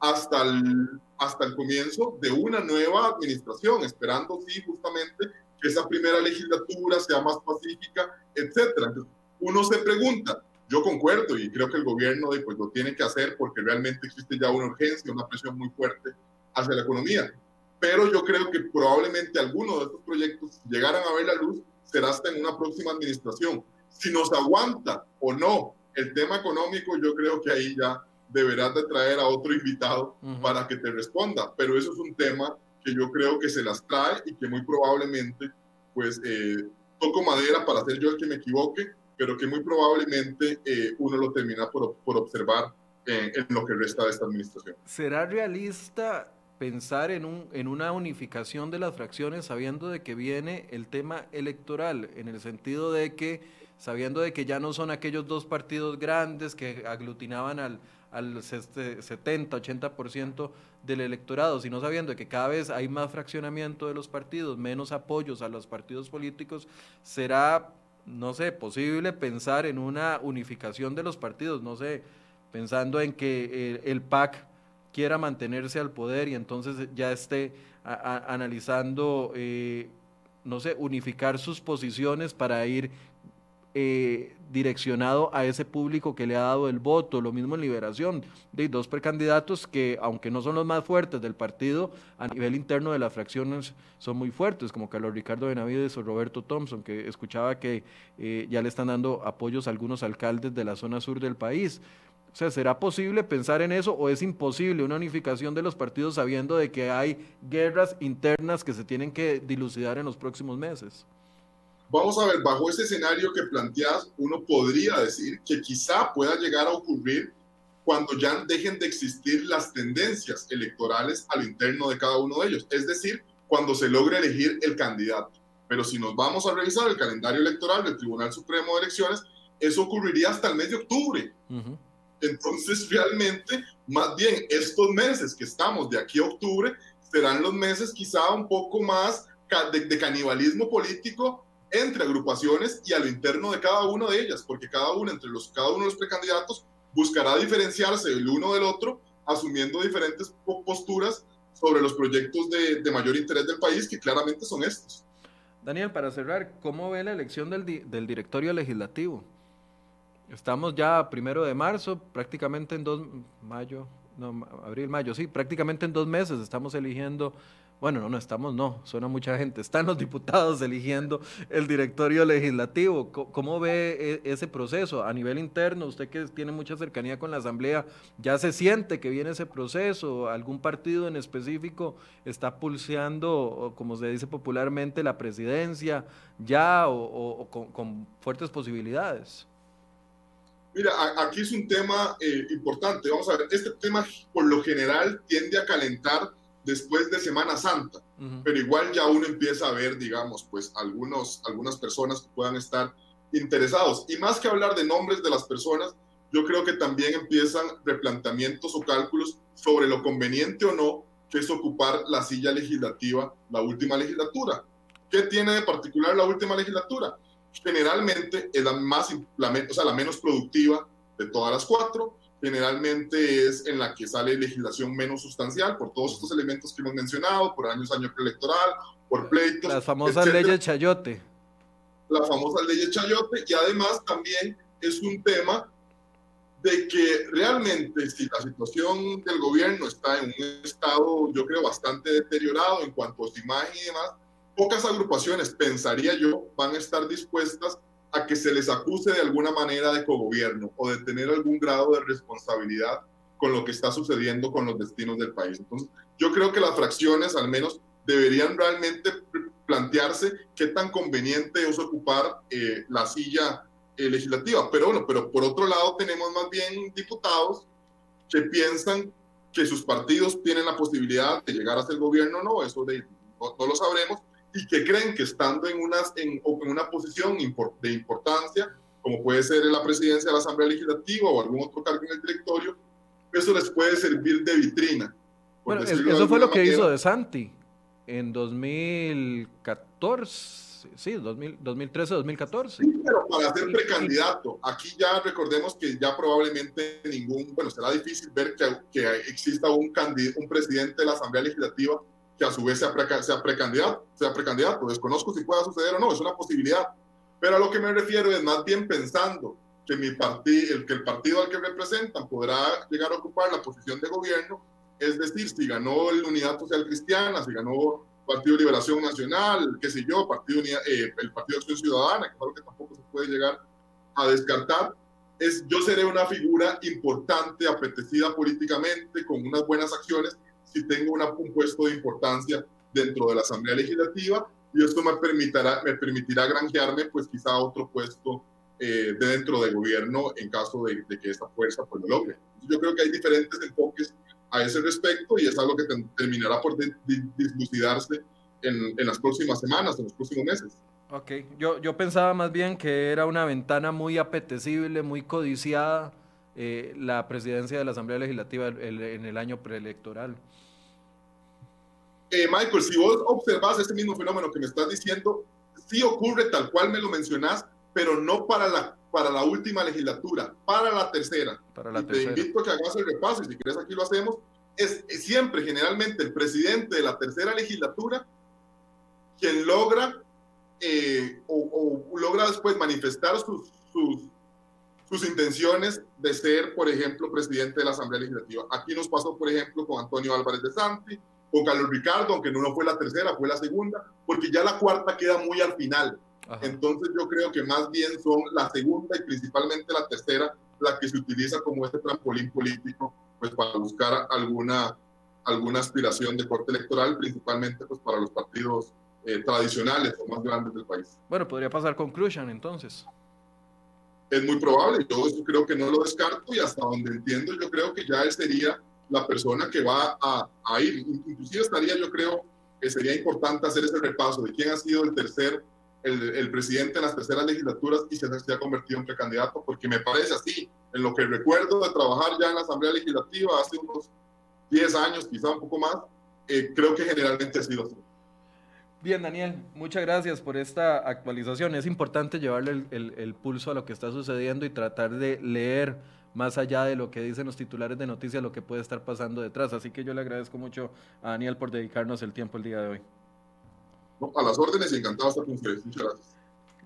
hasta el, hasta el comienzo de una nueva administración, esperando sí justamente que esa primera legislatura sea más pacífica, etcétera. uno se pregunta, yo concuerdo y creo que el gobierno pues, lo tiene que hacer porque realmente existe ya una urgencia, una presión muy fuerte hacia la economía. Pero yo creo que probablemente algunos de estos proyectos, si llegaran a ver la luz, será hasta en una próxima administración. Si nos aguanta o no el tema económico, yo creo que ahí ya deberás de traer a otro invitado para que te responda. Pero eso es un tema que yo creo que se las trae y que muy probablemente, pues, eh, toco madera para ser yo el que me equivoque, pero que muy probablemente eh, uno lo termina por, por observar en, en, lo que resta de esta administración. ¿Será realista pensar en, un, en una unificación de las fracciones sabiendo de que viene el tema electoral, en el sentido de que, sabiendo de que ya no son aquellos dos partidos grandes que aglutinaban al, al 70, 80% del electorado, sino sabiendo que cada vez hay más fraccionamiento de los partidos, menos apoyos a los partidos políticos, será no sé, posible pensar en una unificación de los partidos, no sé, pensando en que el, PAC quiera mantenerse al poder y entonces ya esté analizando, eh, no sé, unificar sus posiciones para ir eh, direccionado a ese público que le ha dado el voto. Lo mismo en Liberación, de dos precandidatos que, aunque no son los más fuertes del partido, a nivel interno de las fracciones son muy fuertes, como Carlos Ricardo Benavides o Roberto Thompson, que escuchaba que eh, ya le están dando apoyos a algunos alcaldes de la zona sur del país. O sea, ¿será posible pensar en eso o es imposible una unificación de los partidos sabiendo de que hay guerras internas que se tienen que dilucidar en los próximos meses? Vamos a ver, bajo ese escenario que planteas, uno podría decir que quizá pueda llegar a ocurrir cuando ya dejen de existir las tendencias electorales a lo interno de cada uno de ellos, es decir, cuando se logre elegir el candidato. Pero si nos vamos a revisar el calendario electoral del Tribunal Supremo de Elecciones, eso ocurriría hasta el mes de octubre. Entonces, realmente, más bien, estos meses que estamos de aquí a octubre serán los meses quizá un poco más de, de canibalismo político entre agrupaciones y a lo interno de cada una de ellas, porque cada uno, entre los, cada uno de los precandidatos, buscará diferenciarse el uno del otro, asumiendo diferentes posturas sobre los proyectos de, de mayor interés del país, que claramente son estos. Daniel, para cerrar, ¿cómo ve la elección del, del directorio legislativo? Estamos ya primero de marzo, prácticamente en dos, mayo, no, abril, mayo, sí, prácticamente en dos meses estamos eligiendo bueno, no, no estamos, no, suena mucha gente, están los diputados eligiendo el directorio legislativo. ¿Cómo ve e, ese proceso a nivel interno? Usted que tiene mucha cercanía con la Asamblea, ¿ya se siente que viene ese proceso? ¿Algún partido en específico está pulseando, como se dice popularmente, la presidencia ya o, con, fuertes posibilidades? Mira, aquí es un tema eh, importante. Vamos a ver, este tema por lo general tiende a calentar después de Semana Santa, pero igual ya uno empieza a ver, digamos, pues algunos, algunas personas que puedan estar interesados. Y más que hablar de nombres de las personas, yo creo que también empiezan replanteamientos o cálculos sobre lo conveniente o no que es ocupar la silla legislativa la última legislatura. ¿Qué tiene de particular la última legislatura? Generalmente es la, más, o sea, la menos productiva de todas las cuatro, generalmente es en la que sale legislación menos sustancial por todos estos elementos que hemos mencionado, por años, año electoral, por pleitos. Las famosas leyes Chayote. La famosa ley Chayote y además también es un tema de que realmente si la situación del gobierno está en un estado, yo creo, bastante deteriorado en cuanto a su imagen y demás, pocas agrupaciones, pensaría yo, van a estar dispuestas a que se les acuse de alguna manera de cogobierno o de tener algún grado de responsabilidad con lo que está sucediendo con los destinos del país. Entonces, yo creo que las fracciones al menos deberían realmente plantearse qué tan conveniente es ocupar eh, la silla eh, legislativa. Pero bueno, pero por otro lado tenemos más bien diputados que piensan que sus partidos tienen la posibilidad de llegar a ser gobierno o no, eso no lo sabremos, y que creen que estando en, unas, en, en una posición de importancia, como puede ser en la presidencia de la Asamblea Legislativa o algún otro cargo en el directorio, eso les puede servir de vitrina Bueno, eso fue lo que hizo De Santi en 2014, sí, 2013, 2014. Sí, pero para ser precandidato, aquí ya recordemos que ya probablemente ningún, bueno, será difícil ver que, que exista un, un presidente de la Asamblea Legislativa que a su vez sea, sea, precandidato, sea precandidato. Desconozco si pueda suceder o no, es una posibilidad. Pero a lo que me refiero es más bien pensando que, mi el, que el partido al que representan podrá llegar a ocupar la posición de gobierno, es decir, si ganó la Unidad Social Cristiana, si ganó Partido de Liberación Nacional, qué sé yo, Partido eh, el Partido de Acción Ciudadana, que es algo que tampoco se puede llegar a descartar, es yo seré una figura importante, apetecida políticamente, con unas buenas acciones, si tengo una, un puesto de importancia dentro de la Asamblea Legislativa y esto me permitirá, me permitirá granjearme pues quizá otro puesto eh, de dentro del gobierno en caso de, que esta fuerza pues lo logre. Yo creo que hay diferentes enfoques a ese respecto y es algo que terminará por dislucidarse en, en, las próximas semanas, en los próximos meses. Ok, yo, yo pensaba más bien que era una ventana muy apetecible, muy codiciada eh, la presidencia de la Asamblea Legislativa en el año preelectoral. Eh, Michael, si vos observas ese mismo fenómeno que me estás diciendo, sí ocurre tal cual me lo mencionás, pero no para la, para la última legislatura, para la tercera. Para la Te invito a que hagas el repaso y si quieres aquí lo hacemos. Es, siempre, generalmente, el presidente de la tercera legislatura quien logra eh, o, logra después manifestar sus, sus, sus intenciones de ser, por ejemplo, presidente de la Asamblea Legislativa. Aquí nos pasó, por ejemplo, con Antonio Álvarez de Santi, con Carlos Ricardo, aunque no fue la tercera, fue la segunda, porque ya la cuarta queda muy al final. Entonces yo creo que más bien son la segunda y principalmente la tercera la que se utiliza como este trampolín político pues para buscar alguna, alguna aspiración de corte electoral, principalmente pues para los partidos eh, tradicionales o más grandes del país. Bueno, podría pasar con Cruzan entonces. Es muy probable, yo creo que no lo descarto y hasta donde entiendo yo creo que ya él sería la persona que va a, a, ir. Inclusive estaría, yo creo, que sería importante hacer ese repaso de quién ha sido el tercer, el, el presidente en las terceras legislaturas y se, se, ha convertido en precandidato, porque me parece así, en lo que recuerdo de trabajar ya en la Asamblea Legislativa hace unos 10 años, quizá un poco más, eh, creo que generalmente ha sido así. Bien, Daniel, muchas gracias por esta actualización. Es importante llevarle el, pulso a lo que está sucediendo y tratar de leer más allá de lo que dicen los titulares de noticias, lo que puede estar pasando detrás. Así que yo le agradezco mucho a Daniel por dedicarnos el tiempo el día de hoy. a las órdenes y encantado estar con ustedes. Muchas gracias.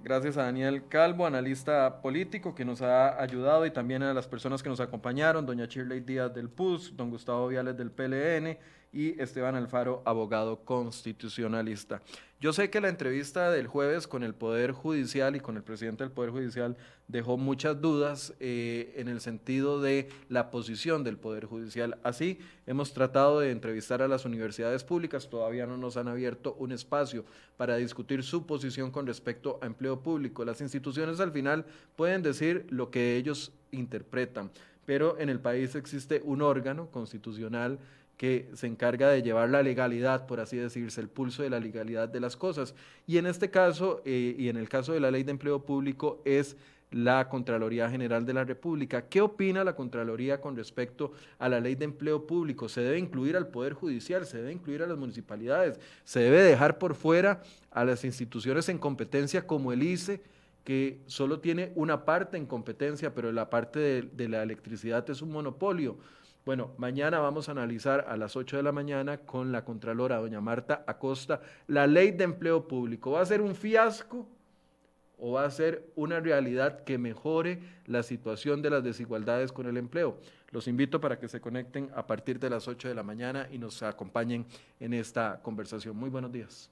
Gracias a Daniel Calvo, analista político, que nos ha ayudado y también a las personas que nos acompañaron, doña Shirley Díaz del PUS, don Gustavo Viales del PLN y Esteban Alfaro, abogado constitucionalista. Yo sé que la entrevista del jueves con el Poder Judicial y con el presidente del Poder Judicial dejó muchas dudas eh, en el sentido de la posición del Poder Judicial. Así, hemos tratado de entrevistar a las universidades públicas, todavía no nos han abierto un espacio para discutir su posición con respecto a empleo público. Las instituciones al final pueden decir lo que ellos interpretan, pero en el país existe un órgano constitucional que se encarga de llevar la legalidad, por así decirse, el pulso de la legalidad de las cosas. Y en este caso, eh, y en el caso de la ley de empleo público, es la Contraloría General de la República. ¿Qué opina la Contraloría con respecto a la ley de empleo público? ¿Se debe incluir al Poder Judicial? ¿Se debe incluir a las municipalidades? ¿Se debe dejar por fuera a las instituciones en competencia como el ICE? que solo tiene una parte en competencia, pero la parte de, de la electricidad es un monopolio. Bueno, mañana vamos a analizar a las 8 de la mañana con la Contralora, doña Marta Acosta, la ley de empleo público. ¿Va a ser un fiasco o va a ser una realidad que mejore la situación de las desigualdades con el empleo? Los invito para que se conecten a partir de las 8 de la mañana y nos acompañen en esta conversación. Muy buenos días.